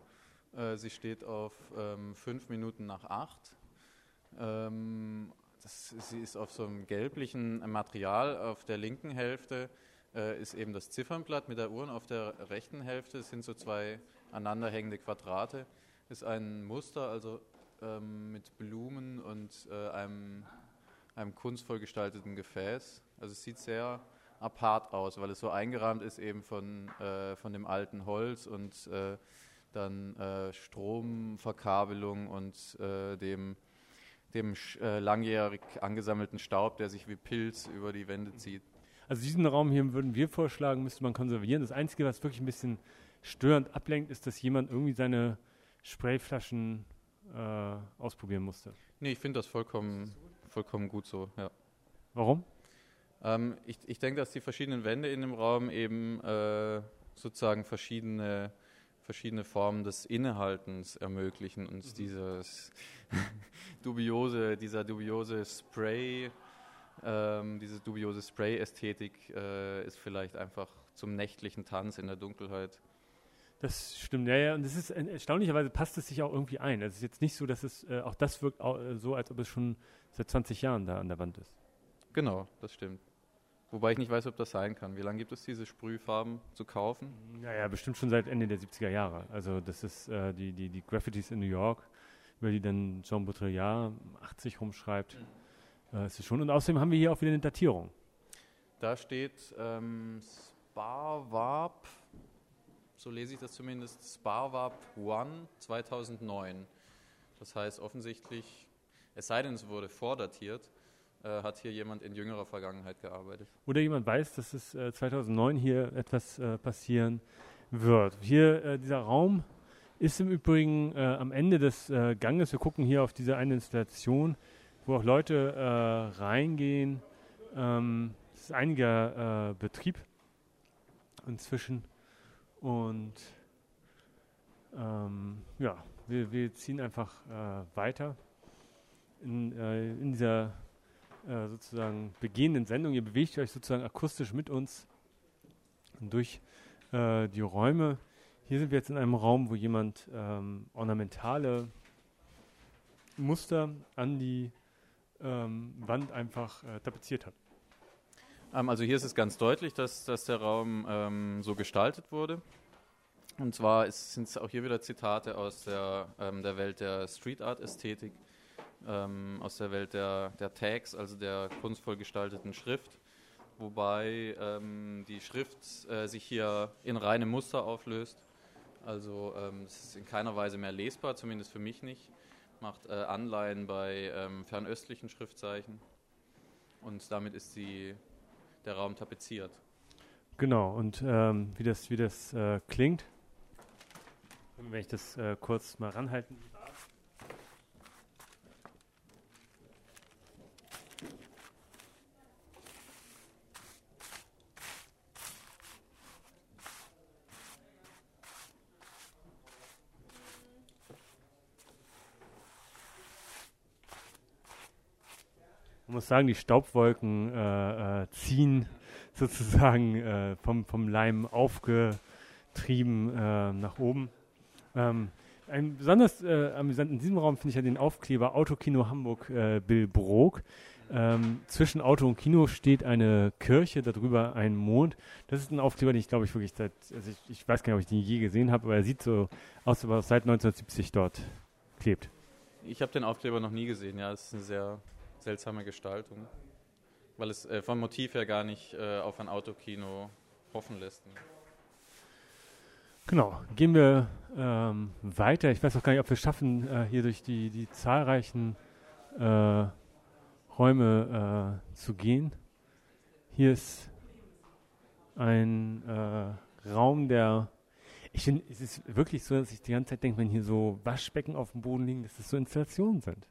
Äh, sie steht auf ähm, fünf Minuten nach acht. Ähm, das, sie ist auf so einem gelblichen Material. Auf der linken Hälfte äh, ist eben das Ziffernblatt mit der Uhr und auf der rechten Hälfte sind so zwei aneinanderhängende Quadrate. Ist ein Muster, also ähm, mit Blumen und äh, einem, einem kunstvoll gestalteten Gefäß. Also es sieht sehr apart aus, weil es so eingerahmt ist eben von, äh, von dem alten Holz und äh, dann äh, Stromverkabelung und äh, dem, dem äh, langjährig angesammelten Staub, der sich wie Pilz über die Wände zieht.
Also diesen Raum hier würden wir vorschlagen, müsste man konservieren. Das Einzige, was wirklich ein bisschen störend ablenkt, ist, dass jemand irgendwie seine Sprayflaschen äh, ausprobieren musste.
Nee, ich finde das vollkommen, vollkommen gut so, ja.
Warum?
Ähm, ich, ich denke, dass die verschiedenen Wände in dem Raum eben äh, sozusagen verschiedene, verschiedene Formen des Innehaltens ermöglichen uns mhm. dieses (laughs) dubiose, dieser dubiose Spray, ähm, diese dubiose Spray-Ästhetik äh, ist vielleicht einfach zum nächtlichen Tanz in der Dunkelheit.
Das stimmt, ja, ja. Und es ist erstaunlicherweise passt es sich auch irgendwie ein. Es ist jetzt nicht so, dass es äh, auch das wirkt auch, äh, so, als ob es schon seit 20 Jahren da an der Wand ist.
Genau, das stimmt. Wobei ich nicht weiß, ob das sein kann. Wie lange gibt es diese Sprühfarben zu kaufen?
Naja, bestimmt schon seit Ende der 70er Jahre. Also das ist äh, die, die, die Graffitis in New York, über die dann Jean Baudrillard 80 rumschreibt. Mhm. Äh, ist es schon. Und außerdem haben wir hier auch wieder eine Datierung.
Da steht ähm, Sparwab, so lese ich das zumindest, Sparwab One 2009. Das heißt offensichtlich, es sei denn, es wurde vordatiert, äh, hat hier jemand in jüngerer Vergangenheit gearbeitet.
Oder jemand weiß, dass es äh, 2009 hier etwas äh, passieren wird. Hier, äh, dieser Raum ist im Übrigen äh, am Ende des äh, Ganges. Wir gucken hier auf diese eine Installation, wo auch Leute reingehen. Ähm, ist einiger Betrieb inzwischen. Und ähm, ja, wir, wir, ziehen einfach weiter in, in dieser äh, sozusagen begehenden Sendung. Ihr bewegt euch sozusagen akustisch mit uns durch äh, die Räume. Hier sind wir jetzt in einem Raum, wo jemand ähm, ornamentale Muster an die ähm, Wand einfach äh, tapeziert hat.
Ähm, also hier ist es ganz deutlich, dass, dass der Raum ähm, so gestaltet wurde. Und zwar sind es auch hier wieder Zitate aus der, ähm, der Welt der Street Art Ästhetik ähm, aus der Welt der, der Tags, also der kunstvoll gestalteten Schrift, wobei ähm, die Schrift äh, sich hier in reine Muster auflöst. Also ähm, es ist in keiner Weise mehr lesbar, zumindest für mich nicht. Macht äh, Anleihen bei fernöstlichen Schriftzeichen und damit ist die, der Raum tapeziert.
Genau, und ähm, wie das, wie das äh, klingt, wenn ich das äh, kurz mal ranhalten man muss sagen, die Staubwolken äh, äh, ziehen (laughs) sozusagen äh, vom, vom Leim aufgetrieben äh, nach oben. Ähm, ein besonders äh, amüsant in diesem Raum finde ich ja den Aufkleber Autokino Hamburg äh, Bill Brok. Ähm, zwischen Auto und Kino steht eine Kirche, darüber ein Mond. Das ist ein Aufkleber, den ich glaube ich wirklich seit, also ich, ich, weiß gar nicht, ob ich den je gesehen habe, aber er sieht so aus, als ob er seit 1970 dort klebt.
Ich habe den Aufkleber noch nie gesehen, ja, es ist eine sehr seltsame Gestaltung, weil es äh, vom Motiv her gar nicht äh, auf ein Autokino hoffen lässt.
Genau, gehen wir ähm, weiter. Ich weiß auch gar nicht, ob wir es schaffen, äh, hier durch die, die zahlreichen äh, Räume äh, zu gehen. Hier ist ein äh, Raum, der ich finde, es ist wirklich so, dass ich die ganze Zeit denke, wenn hier so Waschbecken auf dem Boden liegen, dass das so Installationen sind.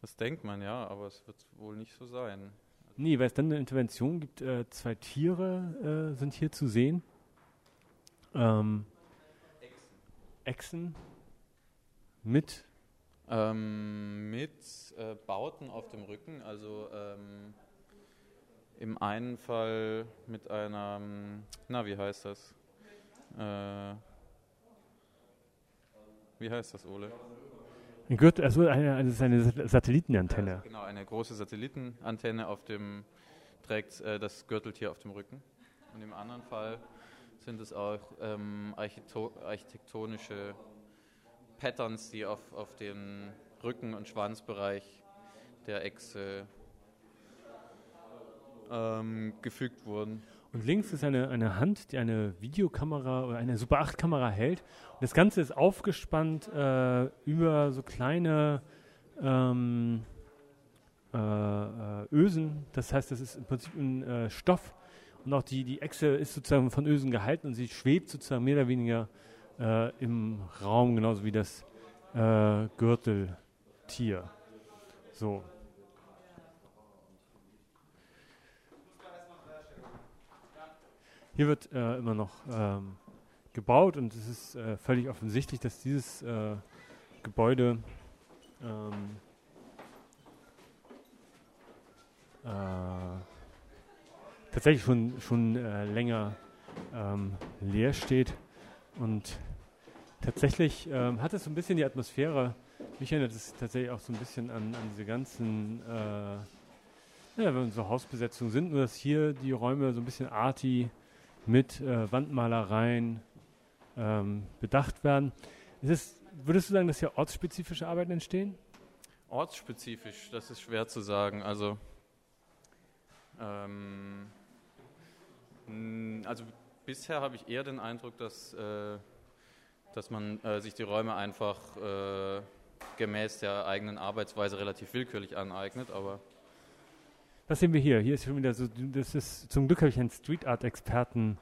Das denkt man ja, aber es wird wohl nicht so sein.
Nee, weil es dann eine Intervention gibt. Äh, zwei Tiere äh, sind hier zu sehen. Ähm, Echsen. Mit?
Ähm, mit äh, Bauten auf dem Rücken. Also ähm, im einen Fall mit einer, na, wie heißt das? Äh, wie heißt das, Ole?
Gürtel, also eine, also eine Satellitenantenne.
Genau, eine große Satellitenantenne auf dem trägt äh, das Gürteltier auf dem Rücken. Und im anderen Fall sind es auch ähm, architektonische Patterns, die auf, auf den Rücken- und Schwanzbereich der Echse ähm, gefügt wurden.
Und links ist eine, eine Hand, die eine Videokamera oder eine Super 8 Kamera hält. Und das Ganze ist aufgespannt äh, über so kleine ähm, äh, äh, Ösen. Das heißt, das ist im Prinzip ein äh, Stoff. Und auch die, die Echse ist sozusagen von Ösen gehalten und sie schwebt sozusagen mehr oder weniger äh, im Raum, genauso wie das äh, Gürteltier. So. Hier wird äh, immer noch ähm, gebaut und es ist äh, völlig offensichtlich, dass dieses äh, Gebäude ähm, äh, tatsächlich schon, schon äh, länger ähm, leer steht. Und tatsächlich ähm, hat es so ein bisschen die Atmosphäre, mich erinnert es tatsächlich auch so ein bisschen an, an diese ganzen, äh, ja, wenn so Hausbesetzungen sind, nur dass hier die Räume so ein bisschen arty mit äh, Wandmalereien ähm, bedacht werden. Ist es, würdest du sagen, dass hier ortsspezifische Arbeiten entstehen?
Ortsspezifisch, das ist schwer zu sagen. Also, ähm, also bisher habe ich eher den Eindruck, dass, äh, dass man äh, sich die Räume einfach äh, gemäß der eigenen Arbeitsweise relativ willkürlich aneignet, aber
was sehen wir hier? Hier ist schon wieder so, das ist, zum Glück habe ich einen Street Art Experten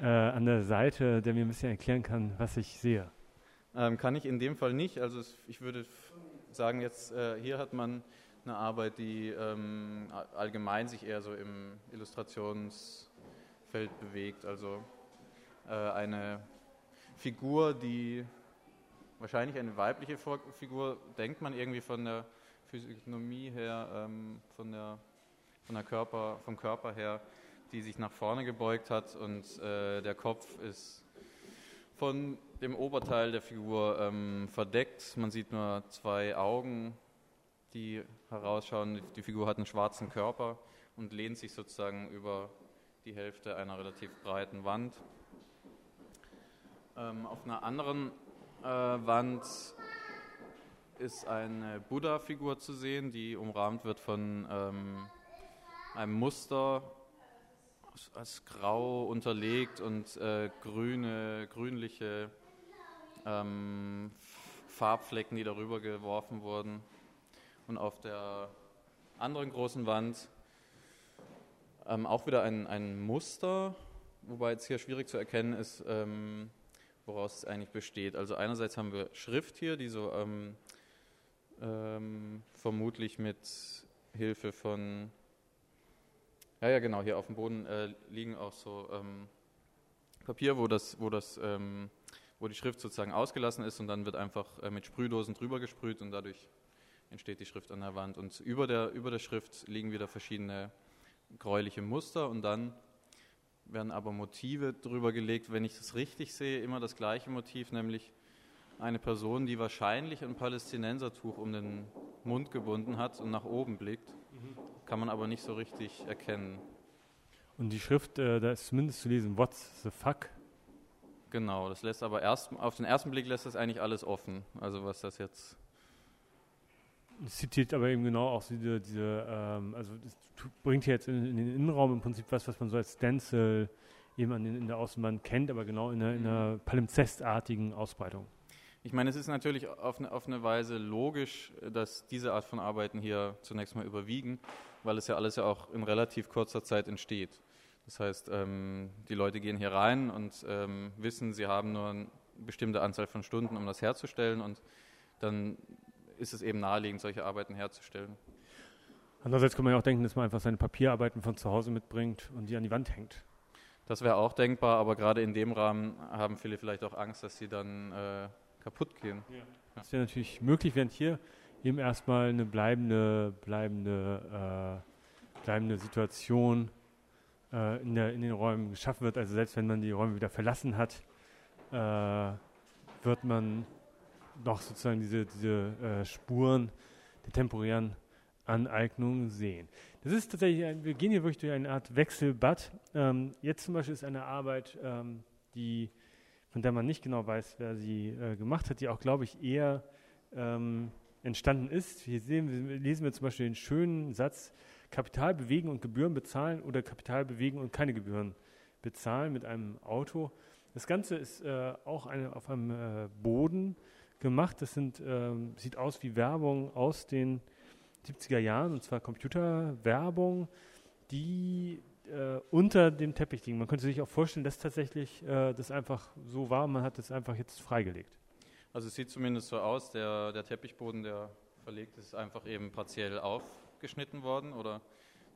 äh, an der Seite, der mir ein bisschen erklären kann, was ich sehe.
Ähm, kann ich in dem Fall nicht. Also ich würde sagen, jetzt äh, hier hat man eine Arbeit, die ähm, allgemein sich eher so im Illustrationsfeld bewegt. Also äh, eine Figur, die wahrscheinlich eine weibliche Figur, denkt man irgendwie von der Physiognomie her, ähm, von der von der Körper, vom Körper her, die sich nach vorne gebeugt hat und äh, der Kopf ist von dem Oberteil der Figur ähm, verdeckt. Man sieht nur zwei Augen, die herausschauen. Die Figur hat einen schwarzen Körper und lehnt sich sozusagen über die Hälfte einer relativ breiten Wand. Ähm, auf einer anderen äh, Wand ist eine Buddha-Figur zu sehen, die umrahmt wird von ähm, einem Muster als grau unterlegt und äh, grüne, grünliche ähm, Farbflecken, die darüber geworfen wurden. Und auf der anderen großen Wand ähm, auch wieder ein, ein Muster, wobei jetzt hier schwierig zu erkennen ist, ähm, woraus es eigentlich besteht. Also einerseits haben wir Schrift hier, die so ähm, ähm vermutlich mit Hilfe von ja, ja, genau. Hier auf dem Boden äh, liegen auch so ähm, Papier, wo, das, wo, das, ähm, wo die Schrift sozusagen ausgelassen ist und dann wird einfach äh, mit Sprühdosen drüber gesprüht und dadurch entsteht die Schrift an der Wand. Und über der, über der Schrift liegen wieder verschiedene gräuliche Muster und dann werden aber Motive drüber gelegt, wenn ich das richtig sehe, immer das gleiche Motiv, nämlich eine Person, die wahrscheinlich ein Palästinensertuch um den Mund gebunden hat und nach oben blickt kann man aber nicht so richtig erkennen.
Und die Schrift, äh, da ist zumindest zu lesen, What's the fuck?
Genau, das lässt aber erst, auf den ersten Blick lässt das eigentlich alles offen. Also was das jetzt.
Das zitiert aber eben genau auch diese, diese ähm, also das bringt hier jetzt in, in, den Innenraum im Prinzip was, was man so als Stencil eben in, in der Außenwand kennt, aber genau in einer, in einer palimpsestartigen Ausbreitung.
Ich meine, es ist natürlich auf eine, auf eine Weise logisch, dass diese Art von Arbeiten hier zunächst mal überwiegen, weil es ja alles ja auch in relativ kurzer Zeit entsteht. Das heißt, ähm, die Leute gehen hier rein und ähm, wissen, sie haben nur eine bestimmte Anzahl von Stunden, um das herzustellen und dann ist es eben naheliegend, solche Arbeiten herzustellen.
Andererseits kann man ja auch denken, dass man einfach seine Papierarbeiten von zu Hause mitbringt und die an die Wand hängt.
Das wäre auch denkbar, aber gerade in dem Rahmen haben viele vielleicht auch Angst, dass sie dann äh, kaputt gehen. Ja.
Das wäre natürlich möglich, während hier eben erstmal eine bleibende, bleibende, äh, bleibende Situation äh, in, der, in den Räumen geschaffen wird. Also selbst wenn man die Räume wieder verlassen hat, äh, wird man noch sozusagen diese, diese äh, Spuren der temporären Aneignung sehen. Das ist tatsächlich, ein, wir gehen hier wirklich durch eine Art Wechselbad. Ähm, jetzt zum Beispiel ist eine Arbeit, ähm, die von der man nicht genau weiß, wer sie äh, gemacht hat, die auch, glaube ich, eher ähm, entstanden ist. Hier sehen, lesen wir zum Beispiel den schönen Satz, Kapital bewegen und Gebühren bezahlen oder Kapital bewegen und keine Gebühren bezahlen mit einem Auto. Das Ganze ist äh, auch eine, auf einem äh, Boden gemacht. Das sind, ähm, sieht aus wie Werbung aus den 70er Jahren, und zwar Computerwerbung, die äh, unter dem Teppich liegen. Man könnte sich auch vorstellen, dass tatsächlich äh, das einfach so war. Man hat es einfach jetzt freigelegt.
Also es sieht zumindest so aus, der, der Teppichboden, der verlegt ist, einfach eben partiell aufgeschnitten worden oder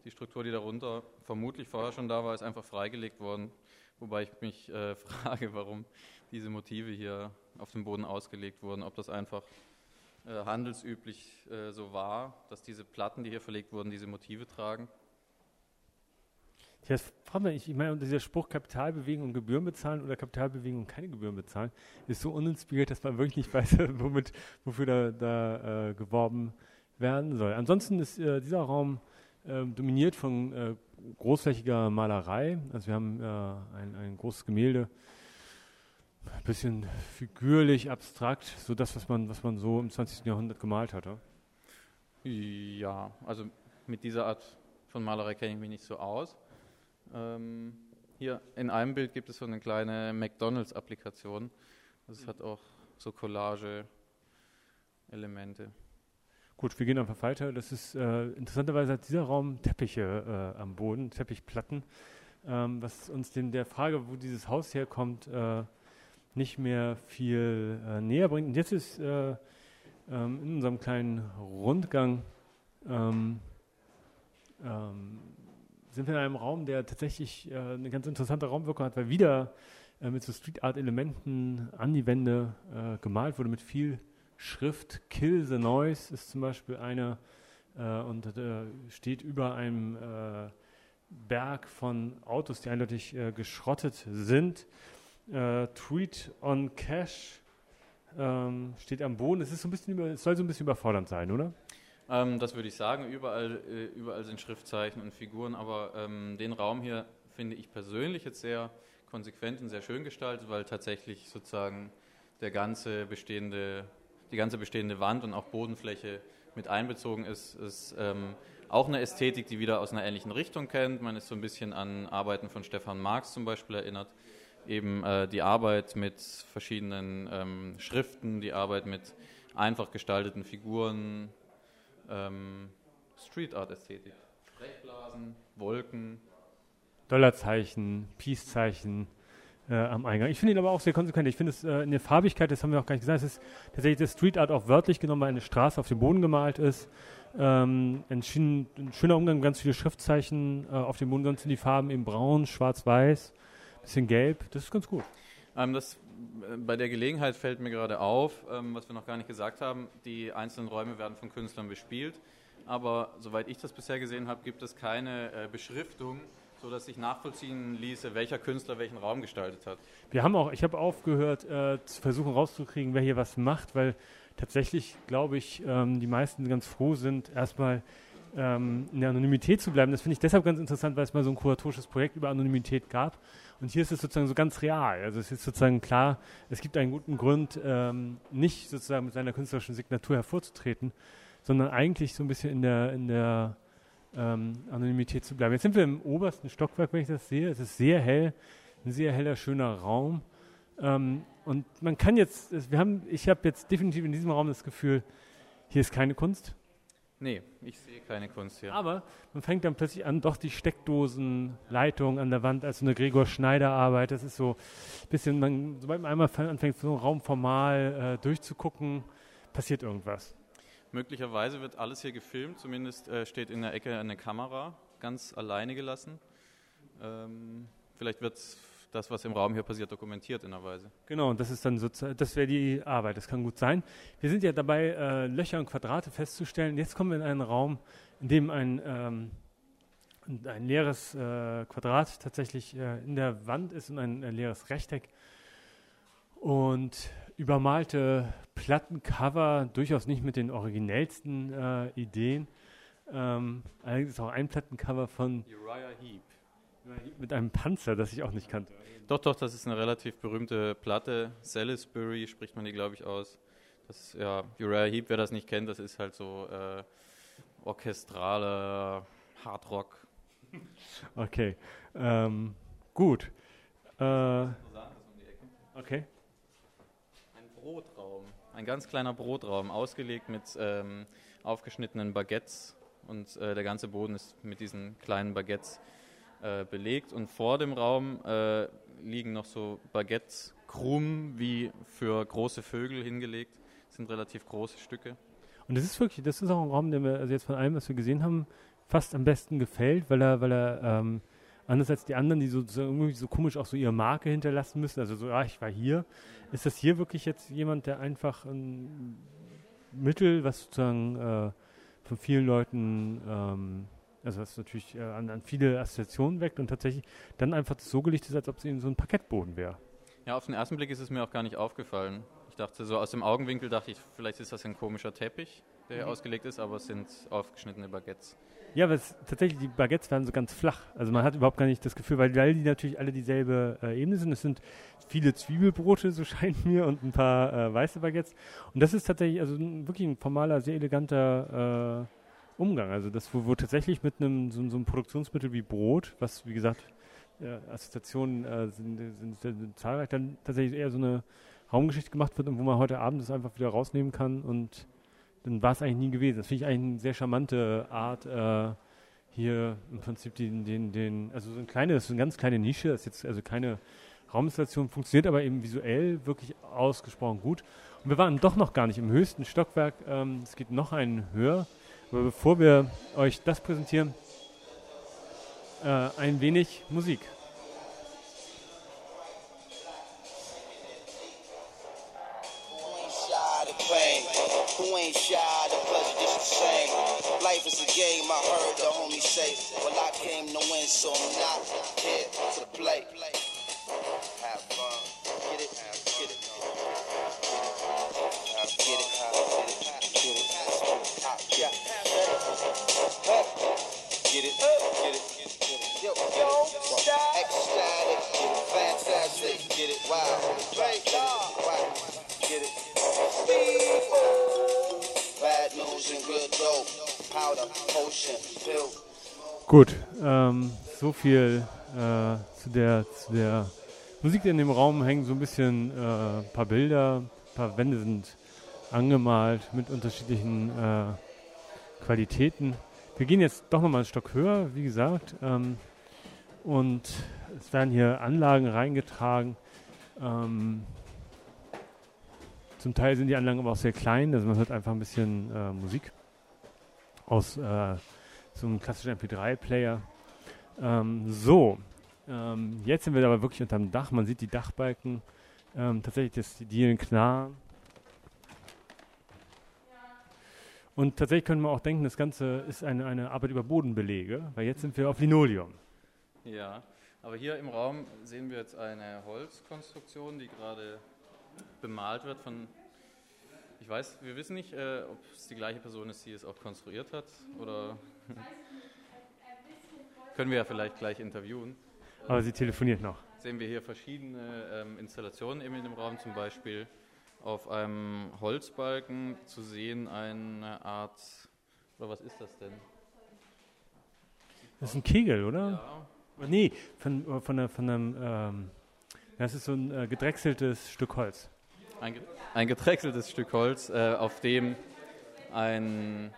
Die Struktur, die darunter vermutlich vorher schon da war, ist einfach freigelegt worden. Wobei ich mich äh, (laughs) frage, warum diese Motive hier auf dem Boden ausgelegt wurden. Ob das einfach äh, handelsüblich äh, so war, dass diese Platten, die hier verlegt wurden, diese Motive tragen.
Ja, das fragt man, ich, ich meine, dieser Spruch Kapital bewegen und Gebühren bezahlen oder Kapital bewegen und keine Gebühren bezahlen, ist so uninspiriert, dass man wirklich nicht weiß, (laughs) womit, wofür da, da äh, geworben werden soll. Ansonsten ist äh, dieser Raum äh, dominiert von äh, großflächiger Malerei. Also wir haben äh, ein, ein großes Gemälde, ein bisschen figürlich, abstrakt, so das, was man, was man so im 20. Jahrhundert gemalt hatte.
Ja, also mit dieser Art von Malerei kenne ich mich nicht so aus. Ähm, hier in einem Bild gibt es so eine kleine McDonalds-Applikation. Das mhm. hat auch so Collage-Elemente.
Gut, wir gehen einfach weiter. Das ist äh, interessanterweise hat dieser Raum Teppiche äh, am Boden, Teppichplatten, ähm, was uns dem der Frage, wo dieses Haus herkommt, äh, nicht mehr viel äh, näher bringt. Und jetzt ist äh, ähm, in unserem kleinen Rundgang ähm, ähm sind wir in einem Raum, der tatsächlich äh, eine ganz interessante Raumwirkung hat, weil wieder äh, mit so Street Art Elementen an die Wände äh, gemalt wurde mit viel Schrift. Kill the Noise ist zum Beispiel eine äh, und äh, steht über einem äh, Berg von Autos, die eindeutig geschrottet sind. Tweet on Cash ähm, steht am Boden. Es ist so ein bisschen über, es soll so ein bisschen überfordernd sein, oder?
Ähm, das würde ich sagen. Überall, äh, überall sind Schriftzeichen und Figuren, aber ähm, den Raum hier finde ich persönlich jetzt sehr konsequent und sehr schön gestaltet, weil tatsächlich sozusagen der ganze bestehende, die ganze bestehende Wand und auch Bodenfläche mit einbezogen ist. Ist ähm, auch eine Ästhetik, die wieder aus einer ähnlichen Richtung kennt. Man ist so ein bisschen an Arbeiten von Stefan Marx zum Beispiel erinnert. Eben äh, die Arbeit mit verschiedenen ähm, Schriften, die Arbeit mit einfach gestalteten Figuren, ähm, Street Art Ästhetik. Sprechblasen, Wolken.
Dollarzeichen, Peace-Zeichen äh, am Eingang. Ich finde ihn aber auch sehr konsequent. Ich finde es äh, in der Farbigkeit, das haben wir auch gar nicht gesagt, es ist tatsächlich das Street Art auch wörtlich genommen, weil eine Straße auf dem Boden gemalt ist. Ähm, ein, schön, ein, schöner Umgang, ganz viele Schriftzeichen äh, auf dem Boden, sonst sind die Farben eben braun, schwarz-weiß, bisschen gelb. Das ist ganz gut.
Ähm, das bei der Gelegenheit fällt mir gerade auf, ähm, was wir noch gar nicht gesagt haben, die einzelnen Räume werden von Künstlern bespielt, aber soweit ich das bisher gesehen habe, gibt es keine äh, Beschriftung, sodass sich nachvollziehen ließe, welcher Künstler welchen Raum gestaltet hat.
Wir haben auch, ich habe aufgehört, äh, zu versuchen rauszukriegen, wer hier was macht, weil tatsächlich, glaube ich, ähm, die meisten ganz froh sind, erstmal ähm, in der Anonymität zu bleiben. Das finde ich deshalb ganz interessant, weil es mal so ein kuratorisches Projekt über Anonymität gab. Und hier ist es sozusagen so ganz real. Also es ist sozusagen klar, es gibt einen guten Grund, ähm, nicht sozusagen mit seiner künstlerischen Signatur hervorzutreten, sondern eigentlich so ein bisschen in der, in der ähm, Anonymität zu bleiben. Jetzt sind wir im obersten Stockwerk, wenn ich das sehe. Es ist sehr hell, ein sehr heller, schöner Raum. Ähm, und man kann jetzt, wir haben, ich habe jetzt definitiv in diesem Raum das Gefühl, hier ist keine Kunst.
Nee, ich sehe keine Kunst hier.
Aber man fängt dann plötzlich an, doch die Steckdosenleitung an der Wand, also eine Gregor Schneider Arbeit, das ist so ein bisschen, man, sobald man einmal anfängt, so einen Raum formal äh, durchzugucken, passiert irgendwas.
Möglicherweise wird alles hier gefilmt, zumindest äh, steht in der Ecke eine Kamera, ganz alleine gelassen. Ähm, vielleicht wird es das, was im Raum hier passiert, dokumentiert in einer Weise.
Genau, und das ist dann sozusagen, das wäre die Arbeit, das kann gut sein. Wir sind ja dabei, äh, Löcher und Quadrate festzustellen. Jetzt kommen wir in einen Raum, in dem ein, ähm, ein leeres äh, Quadrat tatsächlich äh, in der Wand ist und ein, ein leeres Rechteck. Und übermalte Plattencover, durchaus nicht mit den originellsten äh, Ideen. Ähm, allerdings ist auch ein Plattencover von Uriah Heep. Mit einem Panzer, das ich auch nicht kannte.
Doch, doch, das ist eine relativ berühmte Platte. Salisbury spricht man die, glaube ich, aus. Das ist, ja, Uriah Heep, wer das nicht kennt, das ist halt so äh, orchestraler Hardrock. (laughs)
Okay, ähm, gut. Äh, okay.
Ein Brotraum, ein ganz kleiner Brotraum, ausgelegt mit ähm, aufgeschnittenen Baguettes und äh, der ganze Boden ist mit diesen kleinen Baguettes äh, belegt und vor dem Raum äh, liegen noch so Baguettes krumm wie für große Vögel hingelegt. Das sind relativ große Stücke.
Und das ist wirklich, das ist auch ein Raum, der wir, also jetzt von allem, was wir gesehen haben, fast am besten gefällt, weil er, weil er ähm, anders als die anderen, die so, so irgendwie so komisch auch so ihre Marke hinterlassen müssen, also so, ah, ich war hier, ist das hier wirklich jetzt jemand, der einfach ein Mittel, was sozusagen äh, von vielen Leuten, ähm, also was natürlich äh, an, an, viele Assoziationen weckt und tatsächlich dann einfach so gelegt ist, als ob es eben so ein Parkettboden wäre.
Ja, auf den ersten Blick ist es mir auch gar nicht aufgefallen. Ich dachte so aus dem Augenwinkel dachte ich, vielleicht ist das ein komischer Teppich, der hier mhm. ausgelegt ist, aber es sind aufgeschnittene Baguettes.
Ja, aber es, tatsächlich, die Baguettes werden so ganz flach. Also man hat überhaupt gar nicht das Gefühl, weil, weil die natürlich alle dieselbe äh, Ebene sind. Es sind viele Zwiebelbrote, so (laughs) scheint mir, und ein paar äh, weiße Baguettes. Und das ist tatsächlich also wirklich ein formaler, sehr eleganter äh, Umgang. Also das, wo, wo tatsächlich mit einem so, so, einem Produktionsmittel wie Brot, was wie gesagt äh, Assoziationen äh, sind, sind, sind, zahlreich, dann tatsächlich eher so eine Raumgeschichte gemacht wird und wo man heute Abend das einfach wieder rausnehmen kann und dann war es eigentlich nie gewesen. Das finde ich eigentlich eine sehr charmante Art, äh, hier im Prinzip den, den, den, also so ein kleines, so eine ganz kleine Nische, das ist jetzt also keine Rauminstallation, funktioniert aber eben visuell wirklich ausgesprochen gut. Und wir waren doch noch gar nicht im höchsten Stockwerk, ähm, es geht noch einen höher. Aber bevor wir euch das präsentieren, äh, ein wenig Musik. get Gut, ähm, so viel äh, zu, der, zu der Musik, die in dem Raum hängt. So ein bisschen ein äh, paar Bilder, ein paar Wände sind angemalt mit unterschiedlichen äh, Qualitäten. Wir gehen jetzt doch nochmal ein Stock höher, wie gesagt. Ähm, und es werden hier Anlagen reingetragen. Ähm, zum Teil sind die Anlagen aber auch sehr klein, also man hört einfach ein bisschen äh, Musik aus äh, so einem klassischen MP3-Player. Ähm, so, ähm, jetzt sind wir aber wirklich unterm Dach. Man sieht die Dachbalken. Ähm, tatsächlich das, die Dielen klar. Und tatsächlich könnte man auch denken, das Ganze ist eine, eine Arbeit über Bodenbelege, weil jetzt sind wir auf Linoleum.
Ja, aber hier im Raum sehen wir jetzt eine Holzkonstruktion, die gerade bemalt wird von. Ich weiß, wir wissen nicht, äh, ob es die gleiche Person ist, die es auch konstruiert hat oder. (laughs) Können wir ja vielleicht gleich interviewen.
Aber sie telefoniert noch.
Sehen wir hier verschiedene ähm, Installationen eben in dem Raum, zum Beispiel auf einem Holzbalken zu sehen eine Art, oder was ist das denn?
Das ist ein Kegel, oder? Ja. Nee, von, von, der, von einem, ähm, das ist so ein äh, gedrechseltes Stück Holz.
Ein, ein gedrechseltes Stück Holz, äh, auf dem ein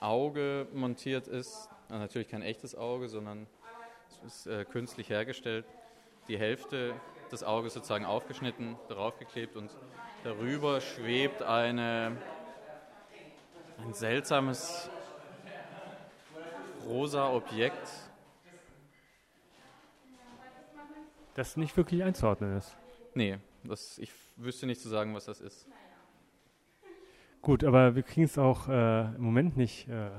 Auge montiert ist, natürlich kein echtes Auge, sondern es ist äh, künstlich hergestellt. Die Hälfte des Auges sozusagen aufgeschnitten, darauf geklebt und darüber schwebt eine, ein seltsames rosa Objekt.
Das nicht wirklich einzuordnen ist.
Nee, das, ich wüsste nicht zu sagen, was das ist.
Gut, aber wir kriegen es auch äh, im Moment nicht äh,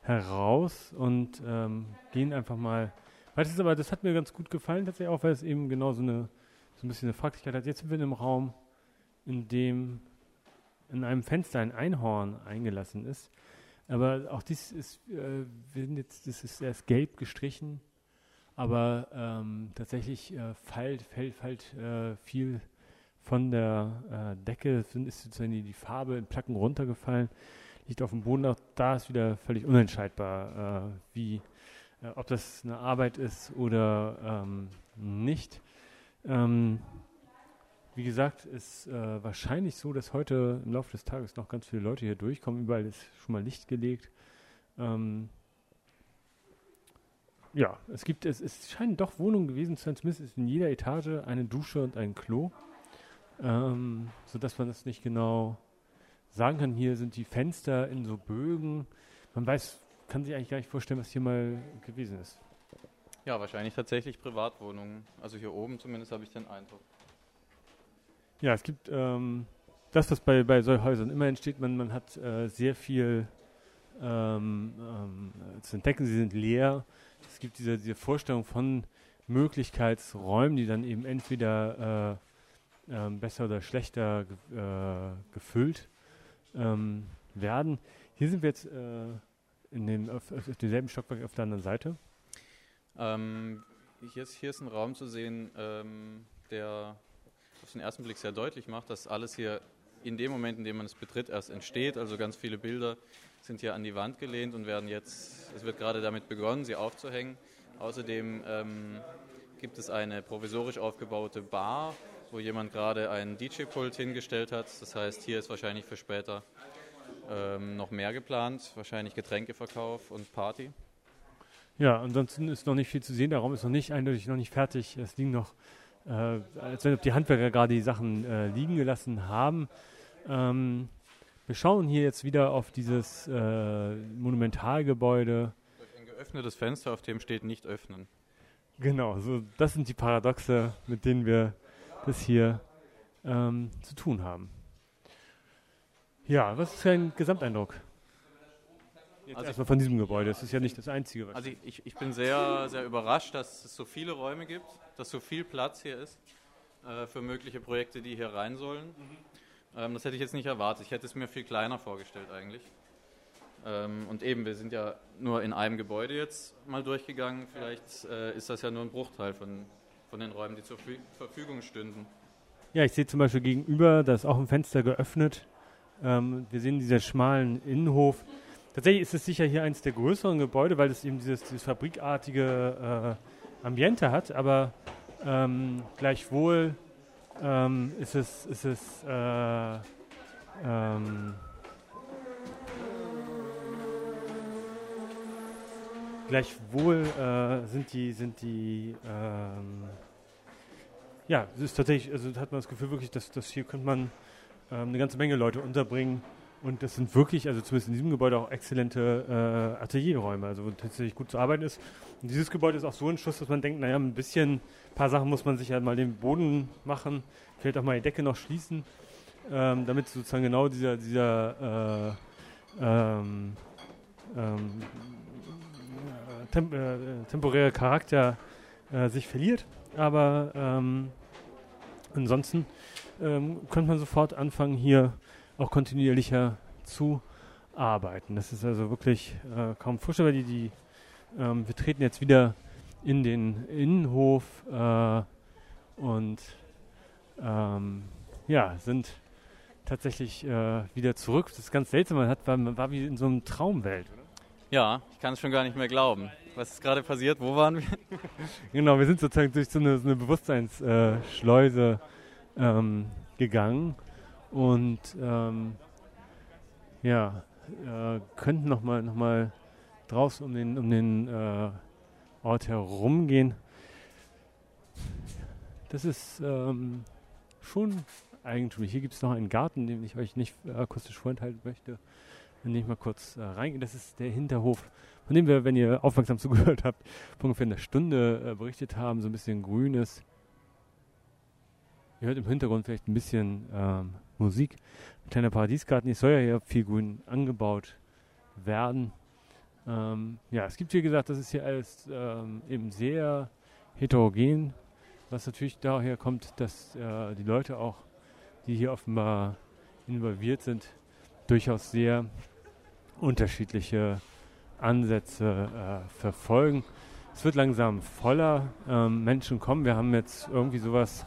heraus und ähm, gehen einfach mal. Weil aber, das hat mir ganz gut gefallen, tatsächlich auch, weil es eben genau so eine so ein bisschen eine Fraglichkeit hat. Jetzt sind wir in einem Raum, in dem in einem Fenster ein Einhorn eingelassen ist. Aber auch dies ist, äh, wir sind jetzt, das ist erst gelb gestrichen, aber ähm, tatsächlich äh, fällt, fällt, fällt äh, viel von der äh, Decke, sind, ist sozusagen die, die Farbe in Placken runtergefallen liegt auf dem Boden. Auch da ist wieder völlig unentscheidbar, äh, wie, äh, ob das eine Arbeit ist oder ähm, nicht. Ähm, wie gesagt, ist äh, wahrscheinlich so, dass heute im Laufe des Tages noch ganz viele Leute hier durchkommen. Überall ist schon mal Licht gelegt. Ähm, ja, es gibt, es, es scheinen doch Wohnungen gewesen zu sein, zumindest ist in jeder Etage eine Dusche und ein Klo, ähm, sodass man das nicht genau sagen kann, hier sind die Fenster in so Bögen. Man weiß kann sich eigentlich gar nicht vorstellen, was hier mal gewesen ist.
Ja, wahrscheinlich tatsächlich Privatwohnungen. Also hier oben zumindest habe ich den Eindruck.
Ja, es gibt ähm, das, was bei, bei solchen Häusern immer entsteht, man, man hat äh, sehr viel ähm, ähm, zu entdecken, sie sind leer. Es gibt diese, diese Vorstellung von Möglichkeitsräumen, die dann eben entweder äh, äh, besser oder schlechter äh, gefüllt ähm, werden. Hier sind wir jetzt äh, in dem, auf, auf demselben Stockwerk auf der anderen Seite.
Ähm, hier, ist, hier ist ein Raum zu sehen, ähm, der auf den ersten Blick sehr deutlich macht, dass alles hier in dem Moment, in dem man es betritt, erst entsteht. Also ganz viele Bilder sind hier an die Wand gelehnt und werden jetzt, es wird gerade damit begonnen, sie aufzuhängen. Außerdem ähm, gibt es eine provisorisch aufgebaute Bar, wo jemand gerade einen DJ-Pult hingestellt hat. Das heißt, hier ist wahrscheinlich für später ähm, noch mehr geplant, wahrscheinlich Getränkeverkauf und Party.
Ja, ansonsten ist noch nicht viel zu sehen. Der Raum ist noch nicht eindeutig noch nicht fertig. Es liegen noch, äh, als wenn die Handwerker gerade die Sachen äh, liegen gelassen haben. Ähm, wir schauen hier jetzt wieder auf dieses äh, Monumentalgebäude.
Durch ein geöffnetes Fenster, auf dem steht nicht öffnen.
Genau, so das sind die Paradoxe, mit denen wir das hier ähm, zu tun haben. Ja, was ist dein Gesamteindruck? Jetzt
Also
erstmal von diesem Gebäude. Es ist ja nicht das einzige. Was
Also ich, ich bin sehr, sehr überrascht, dass es so viele Räume gibt, dass so viel Platz hier ist äh, für mögliche Projekte, die hier rein sollen. Ähm, das hätte ich jetzt nicht erwartet. Ich hätte es mir viel kleiner vorgestellt eigentlich. Ähm, und eben, wir sind ja nur in einem Gebäude jetzt mal durchgegangen. Vielleicht äh, ist das ja nur ein Bruchteil von, von den Räumen, die zur Fü- Verfügung stünden.
Ja, ich sehe zum Beispiel gegenüber, da ist auch ein Fenster geöffnet. Ähm, wir sehen diesen schmalen Innenhof. Tatsächlich ist es sicher hier eines der größeren Gebäude, weil es eben dieses, dieses fabrikartige äh, Ambiente hat, aber ähm, gleichwohl ähm, ist es, ist es äh, ähm, gleichwohl äh, sind die, sind die ähm, ja, es ist tatsächlich, also hat man das Gefühl wirklich, dass, dass hier könnte man ähm, eine ganze Menge Leute unterbringen. Und das sind wirklich, also zumindest in diesem Gebäude auch exzellente äh, Atelierräume, also wo tatsächlich gut zu arbeiten ist. Und dieses Gebäude ist auch so ein Schuss, dass man denkt, naja, ein bisschen, ein paar Sachen muss man sich halt mal den Boden machen, vielleicht auch mal die Decke noch schließen, ähm, damit sozusagen genau dieser, dieser äh, ähm, ähm, äh, temp äh, temporäre Charakter äh, sich verliert. Aber ähm, ansonsten ähm, könnte man sofort anfangen, hier auch kontinuierlicher zu arbeiten. Das ist also wirklich äh, kaum vorstellbar. Die, die, ähm, wir treten jetzt wieder in den Innenhof äh, und ähm, ja, sind tatsächlich äh, wieder zurück. Das ist ganz seltsam. Man, hat, man war wie in so einem Traumwelt.
Ja, ich kann es schon gar nicht mehr glauben. Was ist gerade passiert? Wo waren wir? (laughs)
Genau, wir sind sozusagen durch so eine, so eine Bewusstseinsschleuse ähm, gegangen und ähm, ja, äh, könnten nochmal noch mal draußen um den, um den äh, Ort herumgehen. Das ist ähm, schon eigentümlich. Hier gibt es noch einen Garten, den ich euch nicht äh, akustisch vorenthalten möchte. Wenn ich mal kurz äh, reingehe, das ist der Hinterhof, von dem wir, wenn ihr aufmerksam (laughs) zugehört habt, vor ungefähr einer Stunde äh, berichtet haben, so ein bisschen grünes. Ihr hört im Hintergrund vielleicht ein bisschen ähm, Musik. Ein kleiner Paradiesgarten, es soll ja hier viel grün angebaut werden. Ähm, ja, es gibt wie gesagt, das ist hier alles ähm, eben sehr heterogen, was natürlich daher kommt, dass äh, die Leute auch, die hier offenbar involviert sind, durchaus sehr unterschiedliche Ansätze äh, verfolgen. Es wird langsam voller, ähm, Menschen kommen. Wir haben jetzt irgendwie sowas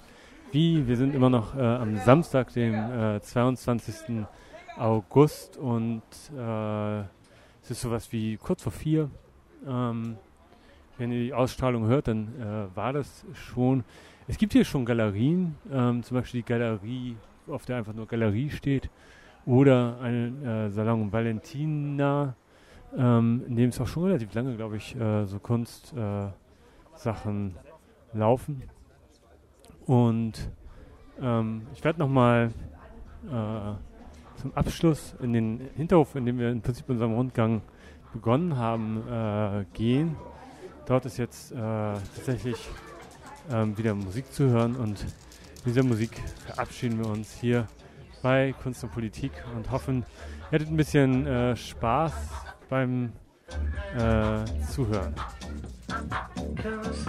wie, wir sind immer noch äh, am Samstag, dem äh, 22. August und äh, es ist sowas wie kurz vor vier. Ähm, wenn ihr die Ausstrahlung hört, dann äh, war das schon. Es gibt hier schon Galerien, ähm, zum Beispiel die Galerie, auf der einfach nur Galerie steht, oder einen äh, Salon Valentina, ähm, in dem es auch schon relativ lange, glaube ich, äh, so Kunstsachen laufen. Und ähm, ich werde nochmal äh, zum Abschluss in den Hinterhof, in dem wir im Prinzip unserem Rundgang begonnen haben, äh, gehen. Dort ist jetzt äh, tatsächlich ähm, wieder Musik zu hören und mit dieser Musik verabschieden wir uns hier bei Kunst und Politik und hoffen, ihr hattet ein bisschen äh, Spaß beim äh, Zuhören. Cause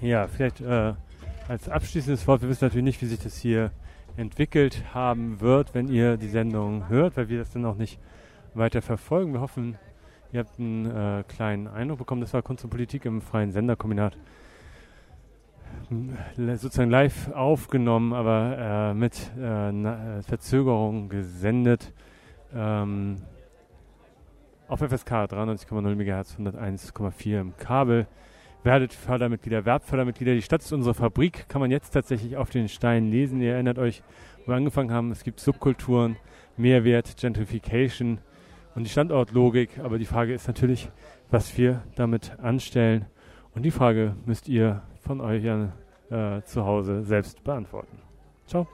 Ja, vielleicht äh, als abschließendes Wort, wir wissen natürlich nicht, wie sich das hier entwickelt haben wird, wenn ihr die Sendung hört, weil wir das dann auch nicht weiter verfolgen. Wir hoffen, ihr habt einen äh, kleinen Eindruck bekommen. Das war Kunst und Politik im freien Senderkombinat. Sozusagen live aufgenommen, aber äh, mit äh, Verzögerung gesendet. Ähm, auf FSK 93,0 MHz, 101,4 im Kabel. Werdet Fördermitglieder, Werbfördermitglieder. Die Stadt ist unsere Fabrik, kann man jetzt tatsächlich auf den Steinen lesen. Ihr erinnert euch, wo wir angefangen haben. Es gibt Subkulturen, Mehrwert, Gentrification und die Standortlogik. Aber die Frage ist natürlich, was wir damit anstellen. Und die Frage müsst ihr von euch äh, zu Hause selbst beantworten. Ciao.